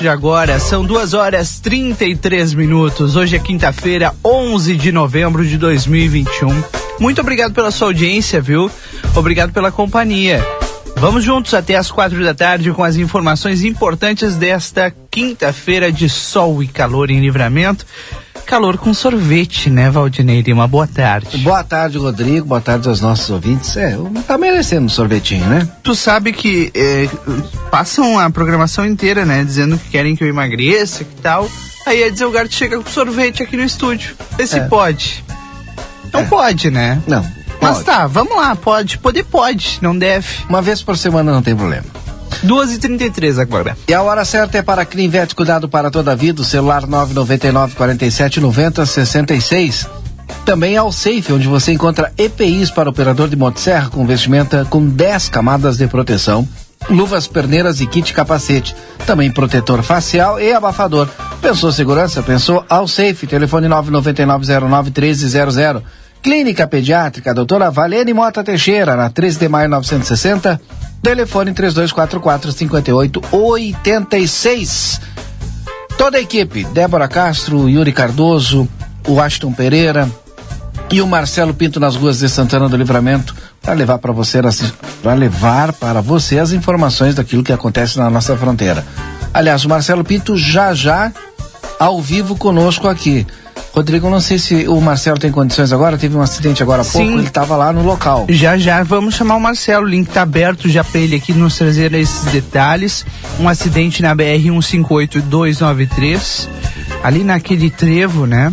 de agora. São duas horas 33 minutos. Hoje é quinta-feira, 11 de novembro de 2021. Muito obrigado pela sua audiência, viu? Obrigado pela companhia. Vamos juntos até as quatro da tarde com as informações importantes desta quinta-feira de sol e calor em livramento. Calor com sorvete, né, Valdinei Lima? Boa tarde. Boa tarde, Rodrigo. Boa tarde aos nossos ouvintes. É, tá merecendo um sorvetinho, né? Tu sabe que é, passam a programação inteira, né, dizendo que querem que eu emagreça e tal. Aí a Delgado chega com sorvete aqui no estúdio. Vê se é. pode. Não é. pode, né? Não. Mas pode. tá, vamos lá, pode. Poder pode, não deve. Uma vez por semana não tem problema. 2h33 agora. E a hora certa é para Clinvet, cuidado para toda a vida, o celular 999 47 90 66. Também ao Safe, onde você encontra EPIs para operador de motosserra com vestimenta com 10 camadas de proteção, luvas, perneiras e kit capacete. Também protetor facial e abafador. Pensou segurança? Pensou ao Safe. Telefone 999 1300. Clínica Pediátrica, doutora Valene Mota Teixeira, na 13 de maio 960 Telefone 3244 5886. Toda a equipe, Débora Castro, Yuri Cardoso, o Aston Pereira e o Marcelo Pinto nas ruas de Santana do Livramento para levar para você para levar para você as informações daquilo que acontece na nossa fronteira. Aliás, o Marcelo Pinto já já ao vivo conosco aqui. Rodrigo, não sei se o Marcelo tem condições agora, teve um acidente agora há Sim. pouco, ele estava lá no local. Já, já, vamos chamar o Marcelo, o link está aberto já para ele aqui nos trazer esses detalhes. Um acidente na BR 158293, ali naquele trevo, né,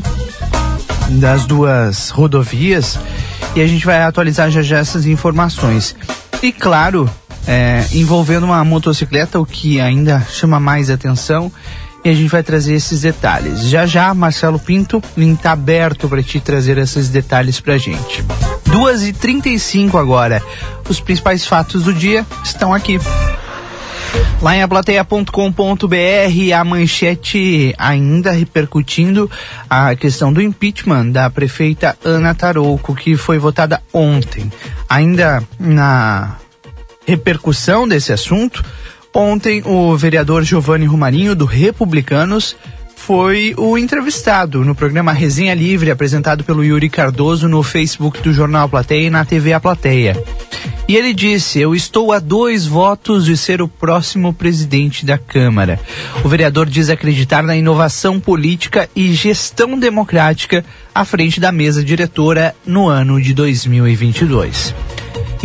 das duas rodovias, e a gente vai atualizar já já essas informações. E claro, é, envolvendo uma motocicleta, o que ainda chama mais atenção e a gente vai trazer esses detalhes. Já já, Marcelo Pinto, link tá aberto para te trazer esses detalhes pra gente. 2h35 agora. Os principais fatos do dia estão aqui. Lá em aplateia.com.br, a manchete ainda repercutindo a questão do impeachment da prefeita Ana Tarouco, que foi votada ontem. Ainda na repercussão desse assunto, Ontem, o vereador Giovanni Rumarinho, do Republicanos, foi o entrevistado no programa Resenha Livre, apresentado pelo Yuri Cardoso no Facebook do Jornal Plateia e na TV A Plateia. E ele disse: Eu estou a dois votos de ser o próximo presidente da Câmara. O vereador diz acreditar na inovação política e gestão democrática à frente da mesa diretora no ano de 2022.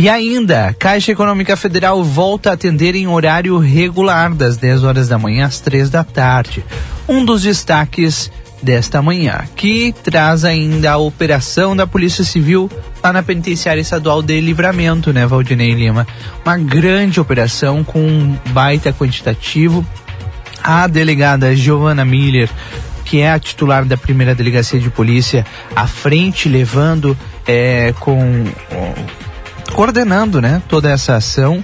E ainda, Caixa Econômica Federal volta a atender em horário regular, das 10 horas da manhã às 3 da tarde. Um dos destaques desta manhã, que traz ainda a operação da Polícia Civil lá na Penitenciária Estadual de Livramento, né, Valdinei Lima? Uma grande operação com um baita quantitativo. A delegada Giovana Miller, que é a titular da primeira delegacia de polícia, à frente, levando é, com coordenando né, toda essa ação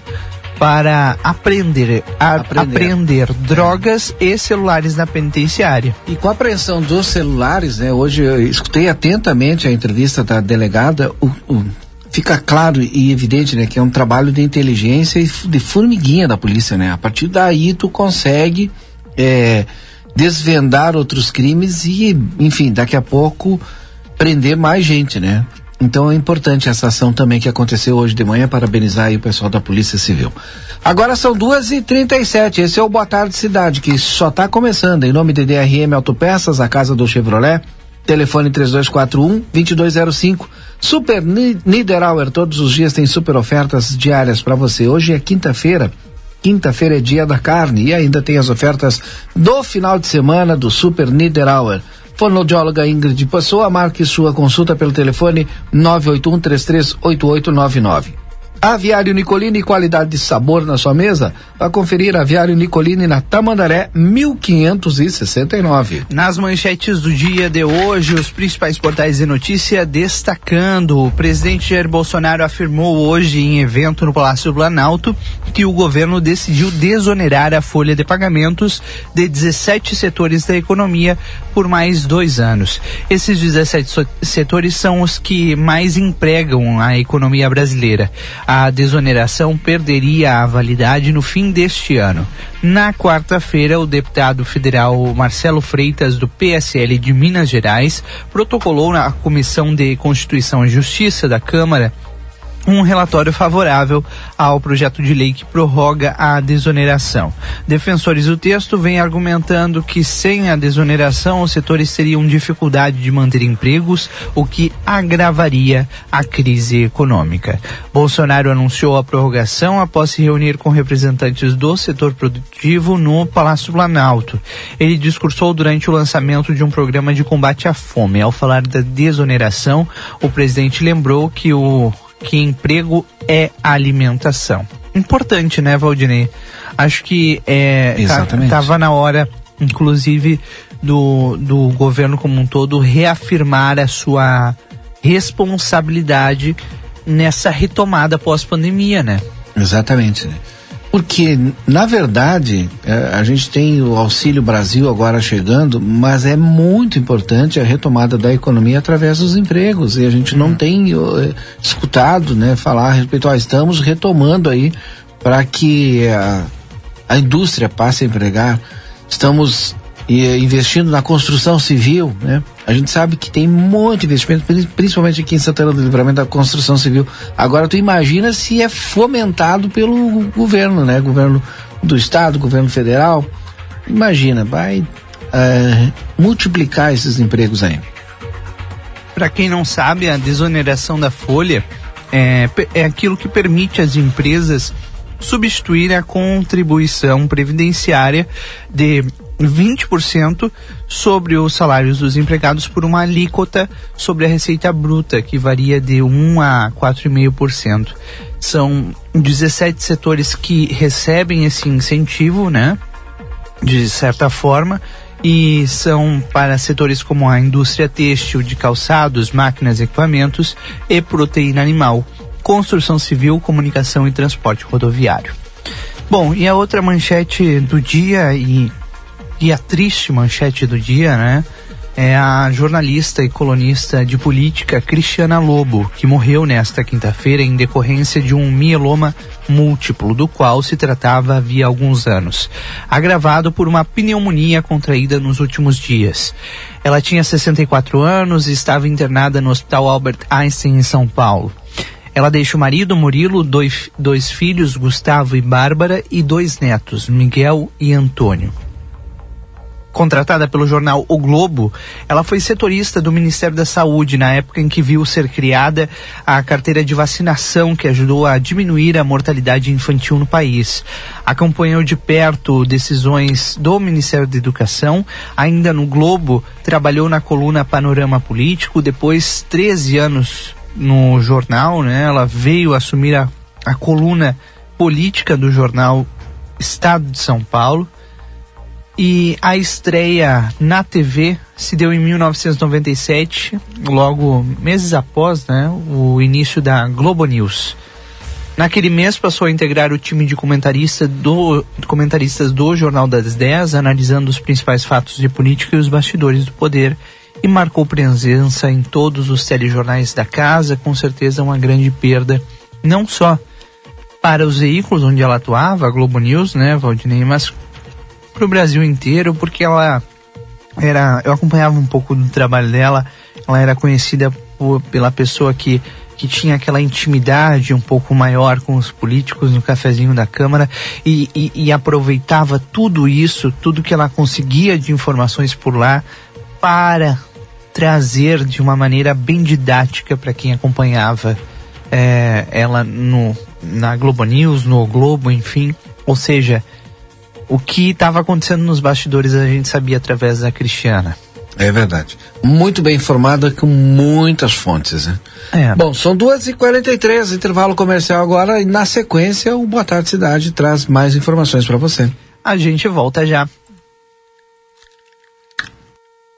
para aprender, a, aprender. aprender drogas e celulares na penitenciária. E com a apreensão dos celulares, né, hoje eu escutei atentamente a entrevista da delegada, o, o, fica claro e evidente né, que é um trabalho de inteligência e de formiguinha da polícia. Né? A partir daí tu consegue é, desvendar outros crimes e, enfim, daqui a pouco prender mais gente, né? Então é importante essa ação também que aconteceu hoje de manhã, parabenizar o pessoal da Polícia Civil. Agora são duas e trinta e sete, esse é o Boa Tarde Cidade, que só está começando, em nome de DRM Autopeças, a casa do Chevrolet, telefone 3241 2205. Super Niederauer, todos os dias tem super ofertas diárias para você. Hoje é quinta-feira, quinta-feira é dia da carne e ainda tem as ofertas do final de semana do Super Niederauer. Fonoaudióloga Ingrid Pessoa, marque sua consulta pelo telefone 981 338899. Aviário Nicolini, qualidade de sabor na sua mesa? Vá conferir Aviário Nicolini na Tamandaré 1569. Nas manchetes do dia de hoje, os principais portais de notícia destacando: o presidente Jair Bolsonaro afirmou hoje em evento no Palácio Planalto que o governo decidiu desonerar a folha de pagamentos de 17 setores da economia por mais dois anos. Esses 17 setores são os que mais empregam a economia brasileira. A desoneração perderia a validade no fim deste ano. Na quarta-feira, o deputado federal Marcelo Freitas, do PSL de Minas Gerais, protocolou na Comissão de Constituição e Justiça da Câmara um relatório favorável ao projeto de lei que prorroga a desoneração. Defensores do texto vêm argumentando que sem a desoneração os setores teriam dificuldade de manter empregos, o que agravaria a crise econômica. Bolsonaro anunciou a prorrogação após se reunir com representantes do setor produtivo no Palácio Planalto. Ele discursou durante o lançamento de um programa de combate à fome. Ao falar da desoneração, o presidente lembrou que o que emprego é alimentação. Importante, né, Valdinei? Acho que é, tá, Exatamente. tava na hora, inclusive, do, do governo como um todo reafirmar a sua responsabilidade nessa retomada pós-pandemia, né? Exatamente. Né? Porque, na verdade, é, a gente tem o Auxílio Brasil agora chegando, mas é muito importante a retomada da economia através dos empregos. E a gente não tem uh, escutado né, falar a respeito, ó, estamos retomando aí para que a, a indústria passe a empregar. Estamos e, investindo na construção civil, né? A gente sabe que tem muito investimento, principalmente aqui em Santana do Livramento da construção civil. Agora tu imagina se é fomentado pelo governo, né? Governo do estado, governo federal. Imagina, vai uh, multiplicar esses empregos aí. Para quem não sabe, a desoneração da folha é, é aquilo que permite às empresas substituir a contribuição previdenciária de 20% sobre os salários dos empregados por uma alíquota sobre a receita bruta, que varia de 1 a 4,5%. São 17 setores que recebem esse incentivo, né? De certa forma, e são para setores como a indústria têxtil, de calçados, máquinas, equipamentos e proteína animal, construção civil, comunicação e transporte rodoviário. Bom, e a outra manchete do dia e e a triste manchete do dia, né? É a jornalista e colunista de política Cristiana Lobo, que morreu nesta quinta-feira em decorrência de um mieloma múltiplo, do qual se tratava havia alguns anos, agravado por uma pneumonia contraída nos últimos dias. Ela tinha 64 anos e estava internada no Hospital Albert Einstein em São Paulo. Ela deixa o marido, Murilo, dois, dois filhos, Gustavo e Bárbara, e dois netos, Miguel e Antônio contratada pelo jornal O Globo, ela foi setorista do Ministério da Saúde na época em que viu ser criada a carteira de vacinação que ajudou a diminuir a mortalidade infantil no país. Acompanhou de perto decisões do Ministério da Educação, ainda no Globo, trabalhou na coluna Panorama Político, depois 13 anos no jornal, né? Ela veio assumir a, a coluna política do jornal Estado de São Paulo e a estreia na TV se deu em 1997, logo meses após né, o início da Globo News. Naquele mês passou a integrar o time de comentarista do, comentaristas do Jornal das 10, analisando os principais fatos de política e os bastidores do poder, e marcou presença em todos os telejornais da casa, com certeza uma grande perda, não só para os veículos onde ela atuava, a Globo News, né, Valdinei, mas para o Brasil inteiro, porque ela era. Eu acompanhava um pouco do trabalho dela, ela era conhecida por, pela pessoa que que tinha aquela intimidade um pouco maior com os políticos no cafezinho da Câmara e, e, e, aproveitava tudo isso, tudo que ela conseguia de informações por lá para trazer de uma maneira bem didática para quem acompanhava é, ela no, na Globo News, no Globo, enfim. Ou seja, o que estava acontecendo nos bastidores a gente sabia através da Cristiana. É verdade. Muito bem informada com muitas fontes, né? É. Bom, são duas e quarenta e três, intervalo comercial agora e na sequência o Boa Tarde Cidade traz mais informações para você. A gente volta já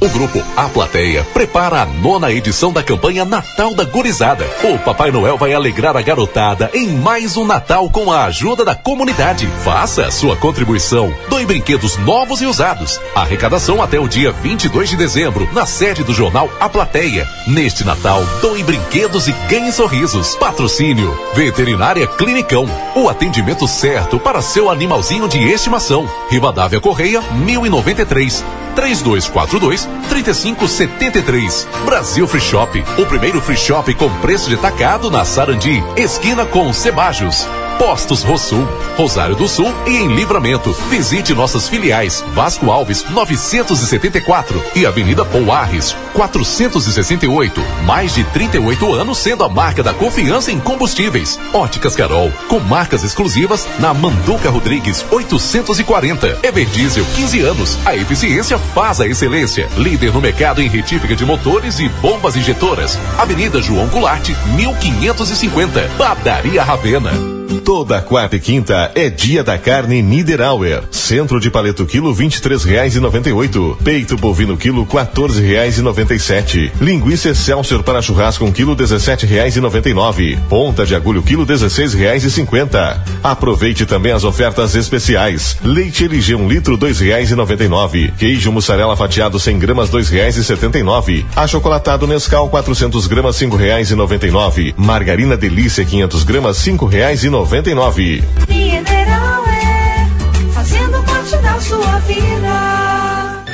O grupo A Plateia prepara a nona edição da campanha Natal da Gurizada. O Papai Noel vai alegrar a garotada em mais um Natal com a ajuda da comunidade. Faça a sua contribuição. Doe brinquedos novos e usados. Arrecadação até o dia 22 de dezembro, na sede do jornal A Plateia. Neste Natal, doe brinquedos e ganhe sorrisos. Patrocínio Veterinária Clinicão. O atendimento certo para seu animalzinho de estimação. Rivadavia Correia, 1093. 3242 3573. Brasil Free Shop, o primeiro free shop com preço de tacado na Sarandi, esquina com Cebajos. Postos Rosul, Rosário do Sul e em Livramento. Visite nossas filiais Vasco Alves 974 e Avenida Pouarres 468. Mais de 38 anos sendo a marca da confiança em combustíveis. Óticas Carol, com marcas exclusivas na Manduca Rodrigues 840. Everdiesel 15 anos. A eficiência faz a excelência. Líder no mercado em retífica de motores e bombas injetoras. Avenida João Goulart 1550. Padaria Ravena. Toda quarta e quinta é dia da carne Niederauer. Centro de paleto quilo vinte e três reais e noventa e oito. Peito bovino quilo quatorze reais e noventa e sete. Linguiça Excelsior para churrasco um quilo dezessete reais e noventa e nove. Ponta de agulho quilo dezesseis reais e cinquenta. Aproveite também as ofertas especiais. Leite LG um litro dois reais e noventa e nove. Queijo mussarela fatiado 100 gramas dois reais e setenta e nove. Achocolatado Nescau 400 gramas cinco reais e noventa e nove. Margarina Delícia 500 gramas cinco reais e noventa e nove. Mineral é fazendo parte da sua vida.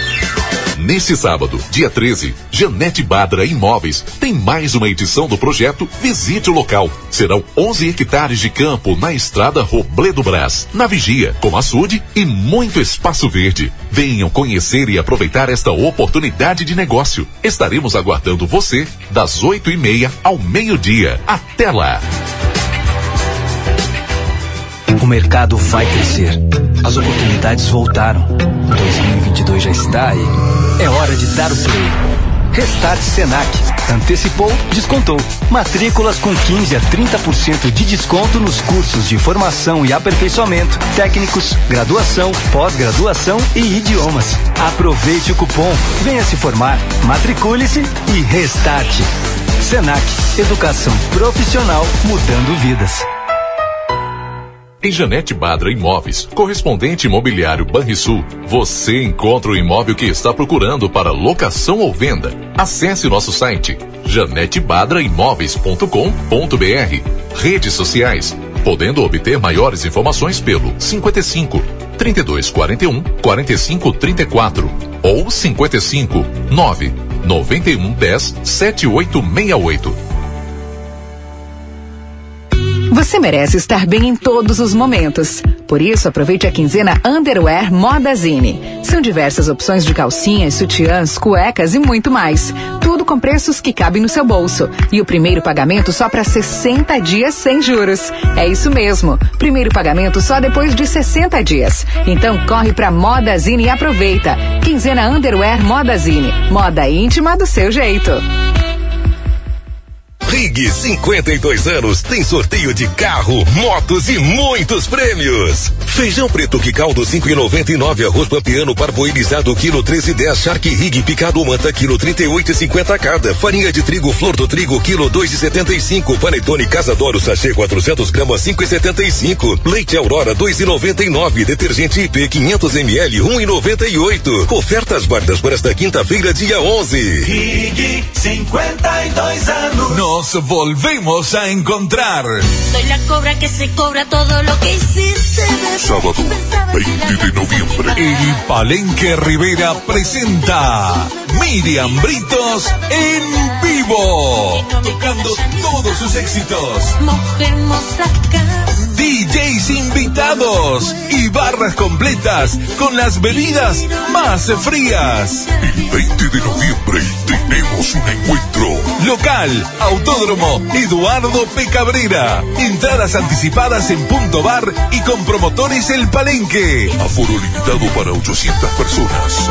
Neste sábado, dia 13, Janete Badra Imóveis tem mais uma edição do projeto Visite o Local. Serão 11 hectares de campo na estrada Robledo Brás, na Vigia, com açude e muito espaço verde. Venham conhecer e aproveitar esta oportunidade de negócio. Estaremos aguardando você das 8 e meia ao meio-dia. Até lá! O mercado vai crescer. As oportunidades voltaram. 2022 já está aí. É hora de dar o play. Restart Senac. Antecipou, descontou. Matrículas com 15 a 30% de desconto nos cursos de formação e aperfeiçoamento, técnicos, graduação, pós-graduação e idiomas. Aproveite o cupom, venha se formar, matricule-se e restarte. Senac, educação profissional mudando vidas. Em Janete Badra Imóveis, correspondente imobiliário Banrisul, você encontra o imóvel que está procurando para locação ou venda. Acesse nosso site janetebadraimóveis.com.br. Redes sociais, podendo obter maiores informações pelo 55 3241 4534 ou 55 9 91 10 7868. Você merece estar bem em todos os momentos. Por isso, aproveite a quinzena Underwear Modazine. São diversas opções de calcinhas, sutiãs, cuecas e muito mais. Tudo com preços que cabem no seu bolso. E o primeiro pagamento só para 60 dias sem juros. É isso mesmo. Primeiro pagamento só depois de 60 dias. Então corre para Modazine e aproveita. Quinzena Underwear Modazine. Moda íntima do seu jeito. Rig 52 anos tem sorteio de carro, motos e muitos prêmios. Feijão preto que caldo 5,99, arroz pampiano parboilizado quilo 13,10, Shark Rig picado manta quilo 38,50 cada, farinha de trigo flor do trigo quilo 2,75, panetone Casadoro sachê 400 gramas 5,75, leite Aurora 2,99, detergente IP 500 ml 1,98. Ofertas válidas para esta quinta-feira dia 11. Rig 52 anos. Nos volvemos a encontrar. Soy la cobra que se cobra todo lo que hiciste. Sábado 20 de noviembre. El Palenque Rivera presenta Miriam Britos en vivo. Tocando todos sus éxitos. Mojemos acá. DJs invitados y barras completas con las bebidas más frías. El 20 de noviembre tenemos un encuentro. Local, Autódromo Eduardo P. Cabrera. Entradas anticipadas en Punto Bar y con promotores El Palenque. Aforo limitado para 800 personas.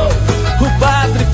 o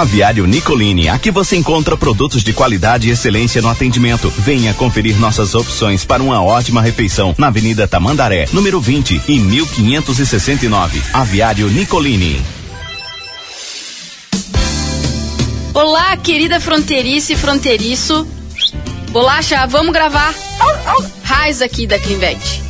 Aviário Nicolini, aqui você encontra produtos de qualidade e excelência no atendimento. Venha conferir nossas opções para uma ótima refeição na Avenida Tamandaré, número 20 e 1569. Aviário Nicolini. Olá, querida fronteiriça e fronteiriço. Bolacha, vamos gravar. Raiz aqui da Clinvet.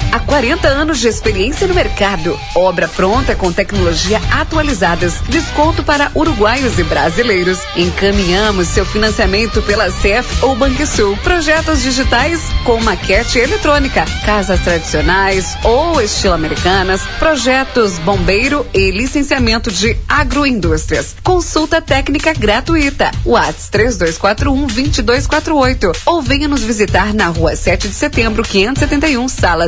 Há 40 anos de experiência no mercado. Obra pronta com tecnologia atualizadas. Desconto para uruguaios e brasileiros. Encaminhamos seu financiamento pela CEF ou Banrisul. Projetos digitais com maquete eletrônica. Casas tradicionais ou estilo americanas. Projetos bombeiro e licenciamento de agroindústrias. Consulta técnica gratuita. Whats 3241 2248. Ou venha nos visitar na rua 7 de setembro, 571, sala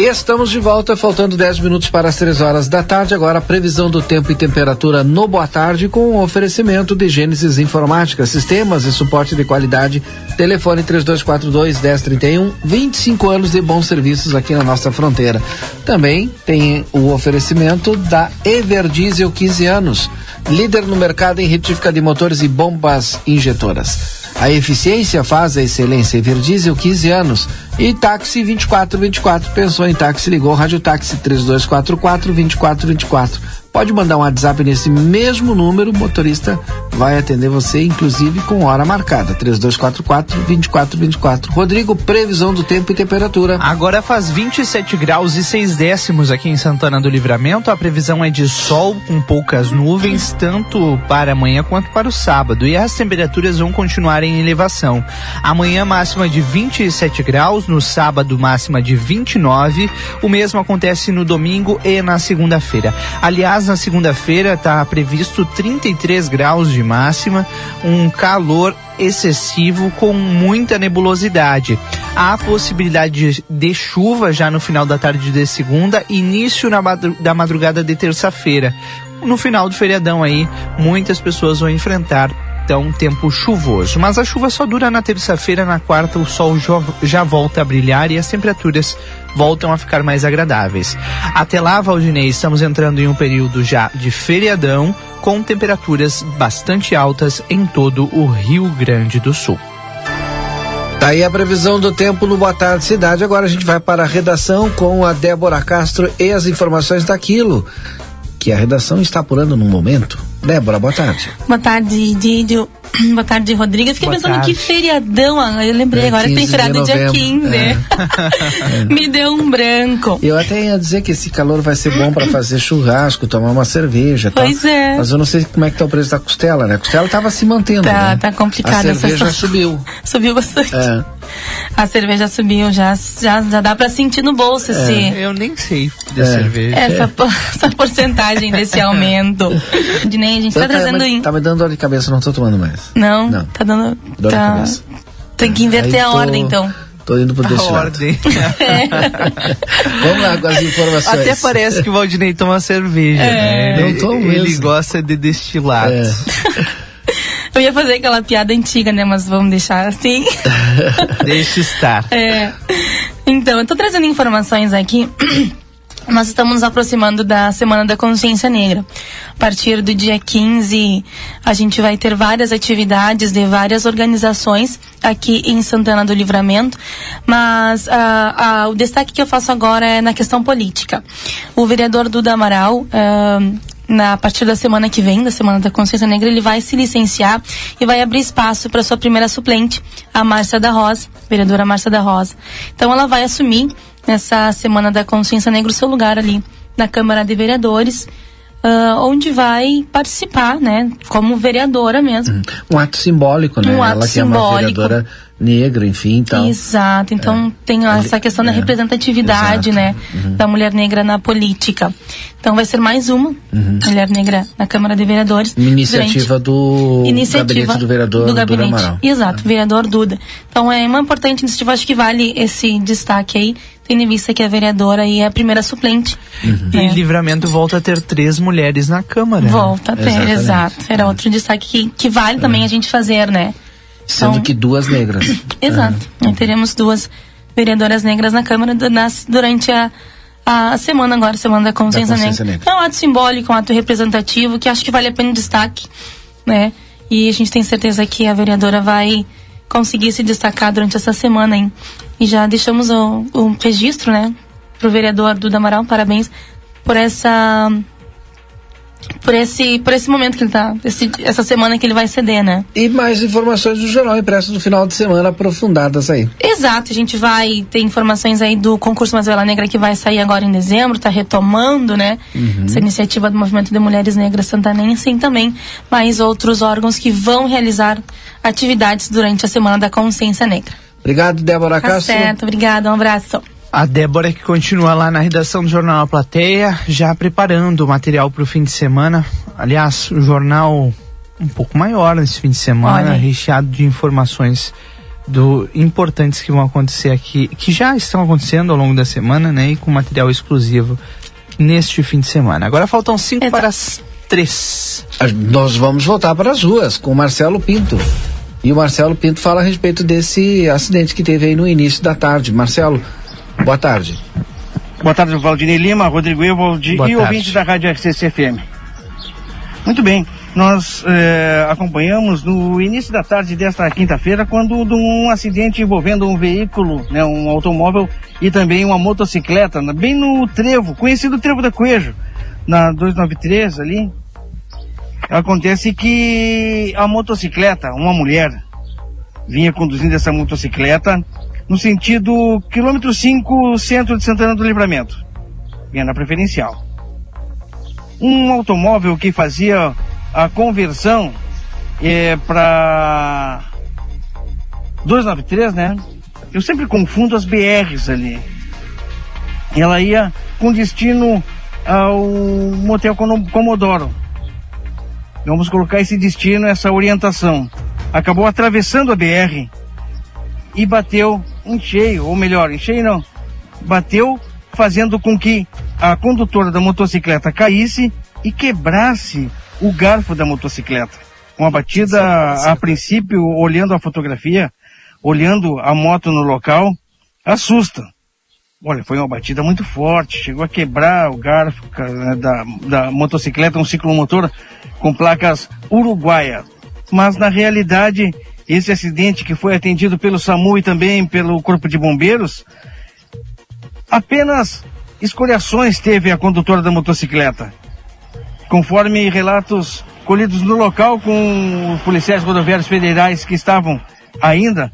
Estamos de volta, faltando 10 minutos para as 3 horas da tarde. Agora a previsão do tempo e temperatura no Boa Tarde com o oferecimento de Gênesis Informática, sistemas e suporte de qualidade. Telefone 3242 1031, 25 anos de bons serviços aqui na nossa fronteira. Também tem o oferecimento da Everdiesel 15 anos, líder no mercado em retífica de motores e bombas injetoras. A eficiência faz a excelência. Everdiesel 15 anos. E táxi 2424. Pensou em táxi, ligou Rádio Táxi 3244 2424. Pode mandar um WhatsApp nesse mesmo número, o motorista vai atender você, inclusive com hora marcada. 3244-2424. Rodrigo, previsão do tempo e temperatura. Agora faz 27 graus e 6 décimos aqui em Santana do Livramento. A previsão é de sol com poucas nuvens, tanto para amanhã quanto para o sábado. E as temperaturas vão continuar em elevação. Amanhã, máxima de 27 graus, no sábado, máxima de 29. O mesmo acontece no domingo e na segunda-feira. Aliás, na segunda-feira está previsto 33 graus de máxima, um calor excessivo com muita nebulosidade. Há possibilidade de, chuva já no final da tarde de segunda, início madru da madrugada de terça-feira. No final do feriadão aí, muitas pessoas vão enfrentar então tempo chuvoso. Mas a chuva só dura na terça-feira, na quarta o sol já, volta a brilhar e as temperaturas voltam a ficar mais agradáveis. Até lá, Valdinei, estamos entrando em um período já de feriadão com temperaturas bastante altas em todo o Rio Grande do Sul. Tá aí a previsão do tempo no Boa Tarde Cidade. Agora a gente vai para a redação com a Débora Castro e as informações daquilo que a redação está apurando no momento. Débora, boa tarde. Boa tarde, Didio. Boa tarde, Rodrigo. Eu fiquei Boa pensando tarde. que feriadão. ah, Eu lembrei É, agora que tem 15 de feriado dia novembro. 15. É. Me deu um branco. Eu até ia dizer que esse calor vai ser bom para fazer churrasco, tomar uma cerveja. tal. Pois é. Mas eu não sei como é que tá o preço da costela, né? A costela tava se mantendo. Tá, né? tá complicado A essa cerveja situação. subiu. Subiu bastante. É. A cerveja subiu, já, já, já dá pra sentir no bolso esse, Eu nem sei de É. cerveja. essa, essa porcentagem desse aumento. Dinei, a gente tá Então, trazendo mas em. Tá me dando dor de cabeça, não tô tomando mais. Não, Não. tá dando. Dor de tá, cabeça. tem que inverter Aí a tô- ordem, então. Tô indo pro A ordem. Vamos lá com as informações. Até parece que o Valdinei toma cerveja, É. né? Ele, Não tomo ele mesmo. gosta de destilado. É. Eu ia fazer aquela piada antiga, né? Mas vamos deixar assim. Deixa estar. É. Então, eu tô trazendo informações aqui. Nós estamos nos aproximando da Semana da Consciência Negra. A partir do dia 15, a gente vai ter várias atividades de várias organizações aqui em Santana do Livramento, mas ah, ah, o destaque que eu faço agora é na questão política. O vereador Duda Amaral, ah, na a partir da semana que vem, da Semana da Consciência Negra, ele vai se licenciar e vai abrir espaço para sua primeira suplente, a Márcia da Rosa, vereadora Márcia da Rosa. Então ela vai assumir nessa Semana da Consciência Negra o seu lugar ali na Câmara de Vereadores, ah, onde vai participar, né, como vereadora mesmo. Um ato simbólico, né? Um ato Ela que é uma simbólico. vereadora negra, enfim, tal. Exato. Então tem essa questão da é. representatividade, Exato. né, Uhum. da mulher negra na política. Então vai ser mais uma Uhum. mulher negra na Câmara de Vereadores. Uma iniciativa do Iniciativa gabinete do vereador do gabinete. Exato, vereador Duda. Então é uma importante iniciativa, acho que vale esse destaque aí, tendo em vista que a vereadora aí é a primeira suplente. E né? Livramento volta a ter três mulheres na Câmara. né? Volta a ter, Exatamente. exato. Era outro destaque que, que vale também a gente fazer, né? Sendo Então- que duas negras. Exato. Aí teremos duas vereadoras negras na Câmara nas- durante a, a semana agora, Semana da Consciência, Da Consciência negra. É um ato simbólico, um ato representativo, que acho que vale a pena o destaque, né? E a gente tem certeza que a vereadora vai conseguir se destacar durante essa semana, hein? E já deixamos o, o registro, né? Pro vereador Duda Amaral, parabéns por essa... Por esse, por esse momento que ele tá, esse, essa semana que ele vai ceder, né? E mais informações do jornal impresso do final de semana aprofundadas aí. Exato, a gente vai ter informações aí do concurso Mazela Negra que vai sair agora em dezembro, tá retomando, né? Uhum. Essa iniciativa do Movimento de Mulheres Negras Santanense e também mais outros órgãos que vão realizar atividades durante a Semana da Consciência Negra. Obrigado, Débora Tá Castro. certo, obrigada, um abraço. A Débora que continua lá na redação do Jornal A Plateia, já preparando o material para o fim de semana. Aliás, o jornal um pouco maior nesse fim de semana, Olha recheado de informações do importantes que vão acontecer aqui, que já estão acontecendo ao longo da semana, né? E com material exclusivo neste fim de semana. Agora faltam cinco para as três. Nós vamos voltar para as ruas com o Marcelo Pinto. E o Marcelo Pinto fala a respeito desse acidente que teve aí no início da tarde. Marcelo, boa tarde. Boa tarde, Valdinei Lima, Rodrigo Evaldi e tarde. ouvinte da Rádio RCC FM. Muito bem, nós eh, acompanhamos no início da tarde desta quinta-feira quando de um acidente envolvendo um veículo, né, um automóvel e também uma motocicleta, bem no trevo, conhecido trevo da Coelho, na 293 ali. Acontece que a motocicleta, uma mulher, vinha conduzindo essa motocicleta no sentido quilômetro 5, centro de Santana do Livramento. Vinha na preferencial. Um automóvel que fazia a conversão é, para 293, né? Eu sempre confundo as BRs ali. Ela ia com destino ao motel Comodoro. Vamos colocar esse destino, essa orientação. Acabou atravessando a BR e bateu em cheio, ou melhor, em cheio não, bateu fazendo com que a condutora da motocicleta caísse e quebrasse o garfo da motocicleta. Uma batida, a princípio, olhando a fotografia, olhando a moto no local, assusta. Olha, foi uma batida muito forte, chegou a quebrar o garfo ca- da, da motocicleta, um ciclomotor com placas uruguaia. Mas na realidade, esse acidente que foi atendido pelo SAMU e também pelo Corpo de Bombeiros, apenas escoriações teve a condutora da motocicleta. Conforme relatos colhidos no local com os policiais rodoviários federais que estavam ainda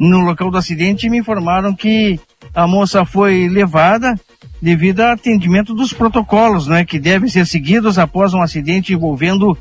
no local do acidente me informaram que a moça foi levada devido ao atendimento dos protocolos, né, que devem ser seguidos após um acidente envolvendo,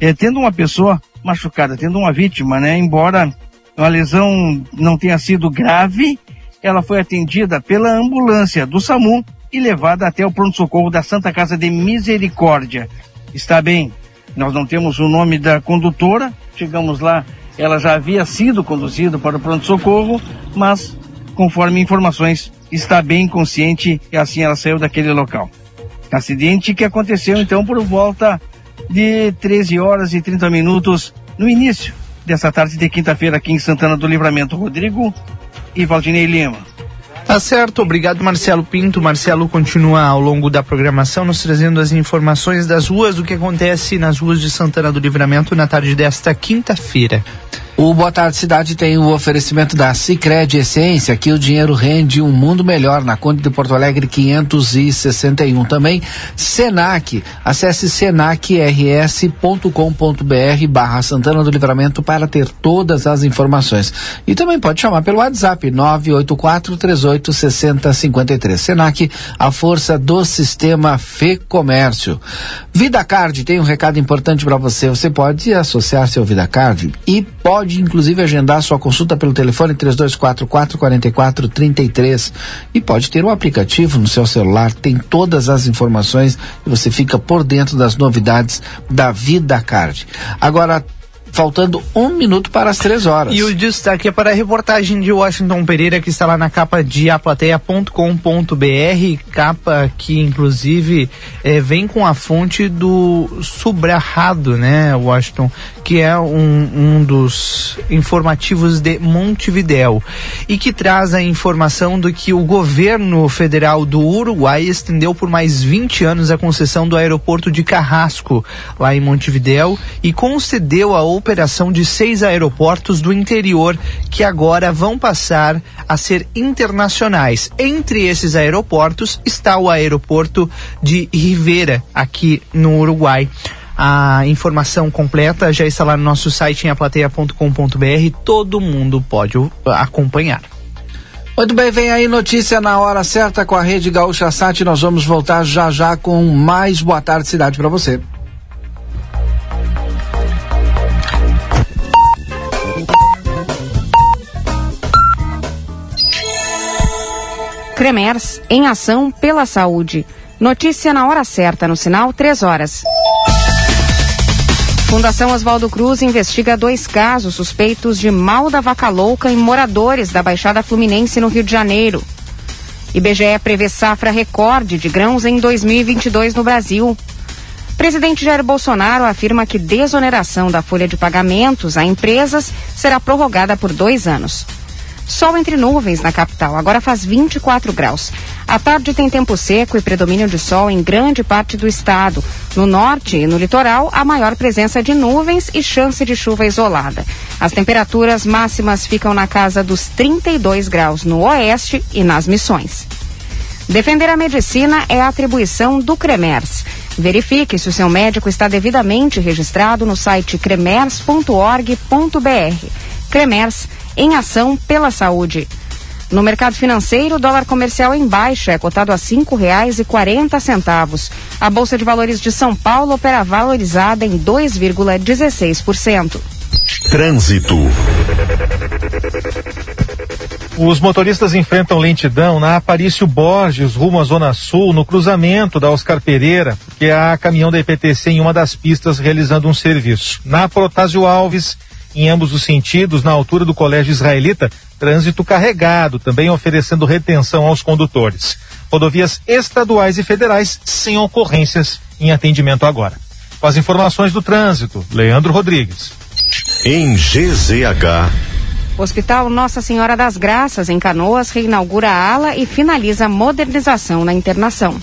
eh, tendo uma pessoa machucada, tendo uma vítima, né, embora a lesão não tenha sido grave, ela foi atendida pela ambulância do SAMU e levada até o pronto-socorro da Santa Casa de Misericórdia. Está bem, nós não temos o nome da condutora, chegamos lá, ela já havia sido conduzida para o pronto-socorro, mas, conforme informações, está bem consciente e assim ela saiu daquele local. Acidente que aconteceu então por volta de 13 horas e 30 minutos no início dessa tarde de quinta-feira aqui em Santana do Livramento. Rodrigo e Valdinei Lima. Tá certo, obrigado Marcelo Pinto. Marcelo continua ao longo da programação nos trazendo as informações das ruas, do que acontece nas ruas de Santana do Livramento na tarde desta quinta-feira. O Boa Tarde Cidade tem o oferecimento da Cicred Essência, que o dinheiro rende um mundo melhor na Conde de Porto Alegre 561. Também Senac, acesse senacrs.com.br barra Santana do Livramento para ter todas as informações. E também pode chamar pelo WhatsApp 984 38 60 53. Senac, a força do sistema Fê Comércio. Vida Card tem um recado importante para você. Você pode associar-se ao Vida Card e pode pode inclusive agendar sua consulta pelo telefone 3244 4433 e pode ter um aplicativo no seu celular, tem todas as informações e você fica por dentro das novidades da Vida Card. Agora faltando um minuto para as três horas. E o destaque é para a reportagem de Washington Pereira, que está lá na capa de aplateia.com.br, capa que inclusive é, vem com a fonte do Subrahado, né, Washington, que é um, um dos informativos de Montevidéu, e que traz a informação do que o governo federal do Uruguai estendeu por mais 20 anos a concessão do aeroporto de Carrasco, lá em Montevidéu, e concedeu a operação de seis aeroportos do interior que agora vão passar a ser internacionais. Entre esses aeroportos está o aeroporto de Rivera, aqui no Uruguai. A informação completa já está lá no nosso site em aplateia.com.br. Todo mundo pode acompanhar. Muito bem, vem aí notícia na hora certa com a Rede Gaúcha Sat. Nós vamos voltar já já com mais Boa Tarde Cidade para você. Cremers, em ação pela saúde. Notícia na hora certa, no sinal 3 horas. Fundação Oswaldo Cruz investiga dois casos suspeitos de mal da vaca louca em moradores da Baixada Fluminense no Rio de Janeiro. IBGE prevê safra recorde de grãos em 2022 no Brasil. Presidente Jair Bolsonaro afirma que desoneração da folha de pagamentos a empresas será prorrogada por dois anos. Sol entre nuvens na capital, agora faz 24 graus. À tarde tem tempo seco e predomínio de sol em grande parte do estado. No norte e no litoral, a maior presença de nuvens e chance de chuva isolada. As temperaturas máximas ficam na casa dos 32 graus no oeste e nas missões. Defender a medicina é a atribuição do CREMERS. Verifique se o seu médico está devidamente registrado no site cremers.org.br. CREMERS em ação pela saúde. No mercado financeiro, o dólar comercial em baixa é cotado a cinco reais e quarenta centavos. A Bolsa de Valores de São Paulo opera valorizada em 2,16%. Trânsito. Os motoristas enfrentam lentidão na Aparício Borges, rumo à Zona Sul, no cruzamento da Oscar Pereira, que há caminhão da EPTC em uma das pistas realizando um serviço. Na Protásio Alves, em ambos os sentidos, na altura do Colégio Israelita, trânsito carregado, também oferecendo retenção aos condutores. Rodovias estaduais e federais sem ocorrências em atendimento agora. Com as informações do trânsito, Leandro Rodrigues. Em GZH. Hospital Nossa Senhora das Graças, em Canoas, reinaugura a ala e finaliza a modernização na internação.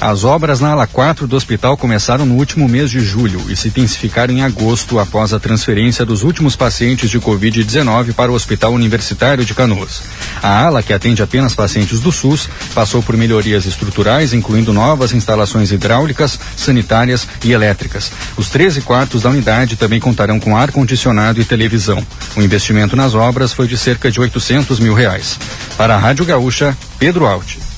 As obras na ala 4 do hospital começaram no último mês de julho e se intensificaram em agosto após a transferência dos últimos pacientes de Covid-19 para o Hospital Universitário de Canoas. A ala, que atende apenas pacientes do SUS, passou por melhorias estruturais, incluindo novas instalações hidráulicas, sanitárias e elétricas. Os 13 quartos da unidade também contarão com ar-condicionado e televisão. O investimento nas obras foi de cerca de 800 mil reais. Para a Rádio Gaúcha, Pedro Alt.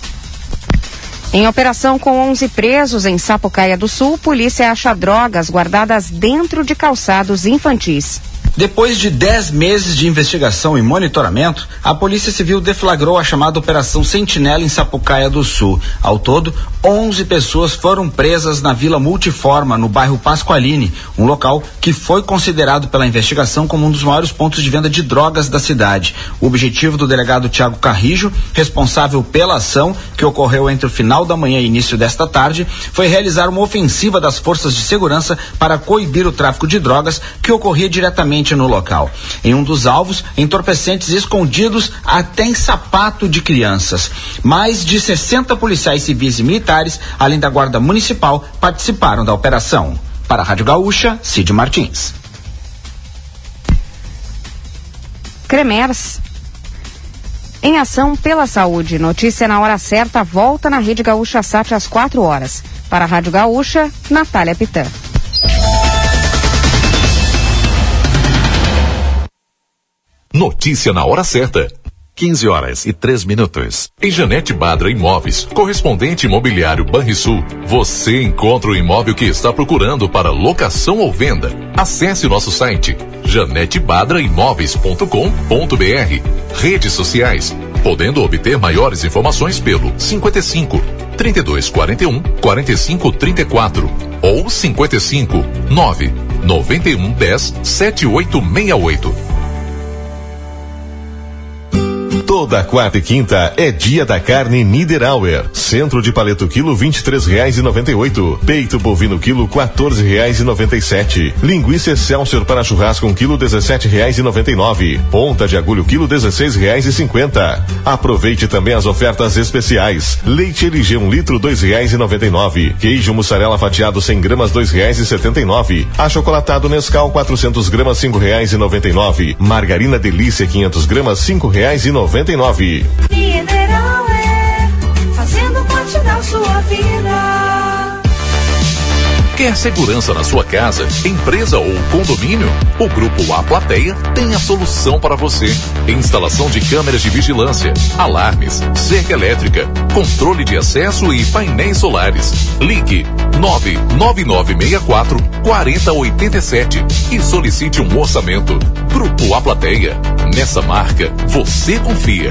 Em operação com 11 presos em Sapucaia do Sul, polícia acha drogas guardadas dentro de calçados infantis. Depois de 10 meses de investigação e monitoramento, a Polícia Civil deflagrou a chamada Operação Sentinela em Sapucaia do Sul. Ao todo, 11 pessoas foram presas na Vila Multiforma, no bairro Pasqualine, um local que foi considerado pela investigação como um dos maiores pontos de venda de drogas da cidade. O objetivo do delegado Tiago Carrijo, responsável pela ação que ocorreu entre o final da manhã e início desta tarde, foi realizar uma ofensiva das forças de segurança para coibir o tráfico de drogas que ocorria diretamente no local. Em um dos alvos, entorpecentes escondidos até em sapato de crianças. Mais de 60 policiais civis e militares, além da Guarda Municipal, participaram da operação. Para a Rádio Gaúcha, Cid Martins. Cremers. Em ação pela saúde, notícia na hora certa volta na Rede Gaúcha Sat às 4 horas. Para a Rádio Gaúcha, Natália Pitã. Notícia na hora certa. 15 horas e 3 minutos. Em Janete Badra Imóveis, correspondente imobiliário Banrisul, você encontra o imóvel que está procurando para locação ou venda. Acesse o nosso site janetebadraimóveis.com.br. Redes sociais, podendo obter maiores informações pelo 55 3241 4534 ou 55 9 91 10 7868. Toda quarta e quinta é dia da carne Niederauer. Centro de paleto quilo e três reais e noventa e oito. Peito bovino quilo quatorze reais e noventa e sete. Linguiça Excelsior para churrasco um quilo dezessete reais e noventa e nove. Ponta de agulho quilo dezesseis reais e cinquenta. Aproveite também as ofertas especiais. Leite LG um litro dois reais e noventa e nove. Queijo mussarela fatiado 100 gramas dois reais e setenta e nove. Achocolatado Nescau 400 gramas cinco reais e noventa e nove. Margarina Delícia 500 gramas cinco reais e noventa 99. Mineral é fazendo parte da sua vida. Quer segurança na sua casa, empresa ou condomínio? O Grupo A Plateia tem a solução para você. Instalação de câmeras de vigilância, alarmes, cerca elétrica, controle de acesso e painéis solares. Ligue 99964 4087 e solicite um orçamento. Grupo A Plateia. Nessa marca, você confia.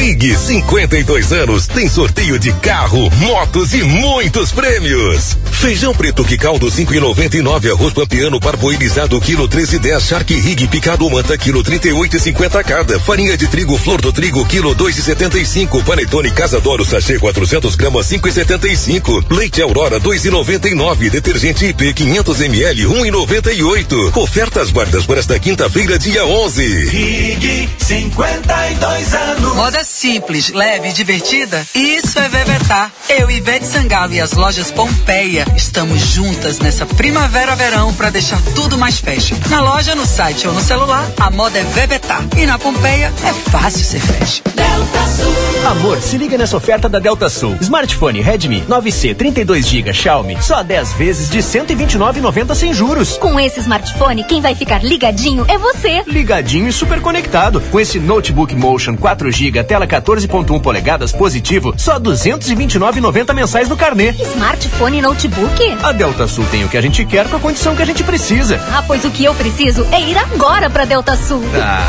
Rig 52 anos tem sorteio de carro, motos e muitos prêmios. Feijão preto que caldo 5,99 arroz pampiano parboilizado quilo 13,10 Shark Rig picado manta quilo 38,50 cada. Farinha de trigo flor do trigo quilo 2,75 panetone Casadoro sachê 400 gramas 5,75 leite Aurora 2,99 detergente IP 500 ml 1,98 ofertas guardas para esta quinta-feira dia 11. Rig 52 anos. Moda simples, leve e divertida? Isso é Vevetar. Eu, Ivete Sangalo e as lojas Pompeia Estamos juntas nessa primavera-verão para deixar tudo mais fashion. Na loja, no site ou no celular, a moda é Vebetar. E na Pompeia, é fácil ser fashion. Delta Sul. Amor, se liga nessa oferta da Delta Sul. Smartphone Redmi 9C 32GB Xiaomi, só 10 vezes de 129,90 sem juros. Com esse smartphone, quem vai ficar ligadinho é você. Ligadinho e super conectado. Com esse notebook Motion 4GB, tela 14.1 polegadas positivo, só 229,90 mensais no carnê. Smartphone e notebook? A Delta Sul tem o que a gente quer com a condição que a gente precisa. Ah, pois o que eu preciso é ir agora pra Delta Sul. Ah.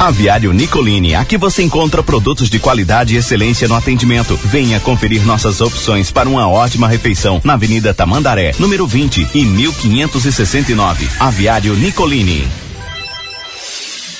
Aviário Nicolini, aqui você encontra produtos de qualidade e excelência no atendimento. Venha conferir nossas opções para uma ótima refeição na Avenida Tamandaré, número 20 e 1569. Aviário Nicolini.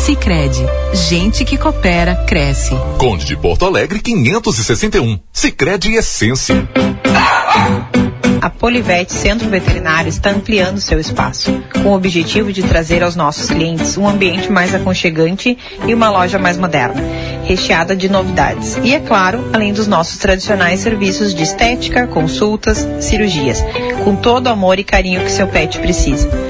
Sicredi, gente que coopera cresce. Conde de Porto Alegre 561. Sicredi Essência. A Polivete Centro Veterinário está ampliando seu espaço, com o objetivo de trazer aos nossos clientes um ambiente mais aconchegante e uma loja mais moderna, recheada de novidades. E, é claro, além dos nossos tradicionais serviços de estética, consultas, cirurgias, com todo o amor e carinho que seu pet precisa.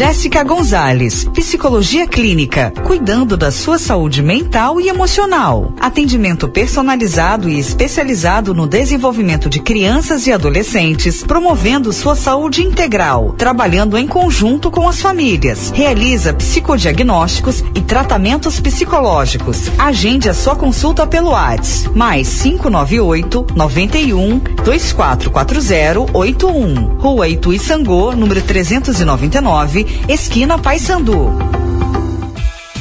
Jéssica Gonzalez, Psicologia Clínica, cuidando da sua saúde mental e emocional. Atendimento personalizado e especializado no desenvolvimento de crianças e adolescentes, promovendo sua saúde integral, trabalhando em conjunto com as famílias. Realiza psicodiagnósticos e tratamentos psicológicos. Agende a sua consulta pelo WhatsApp, mais 598 91 2440 81. Rua Itu Sangô, número 399, esquina Paysandu.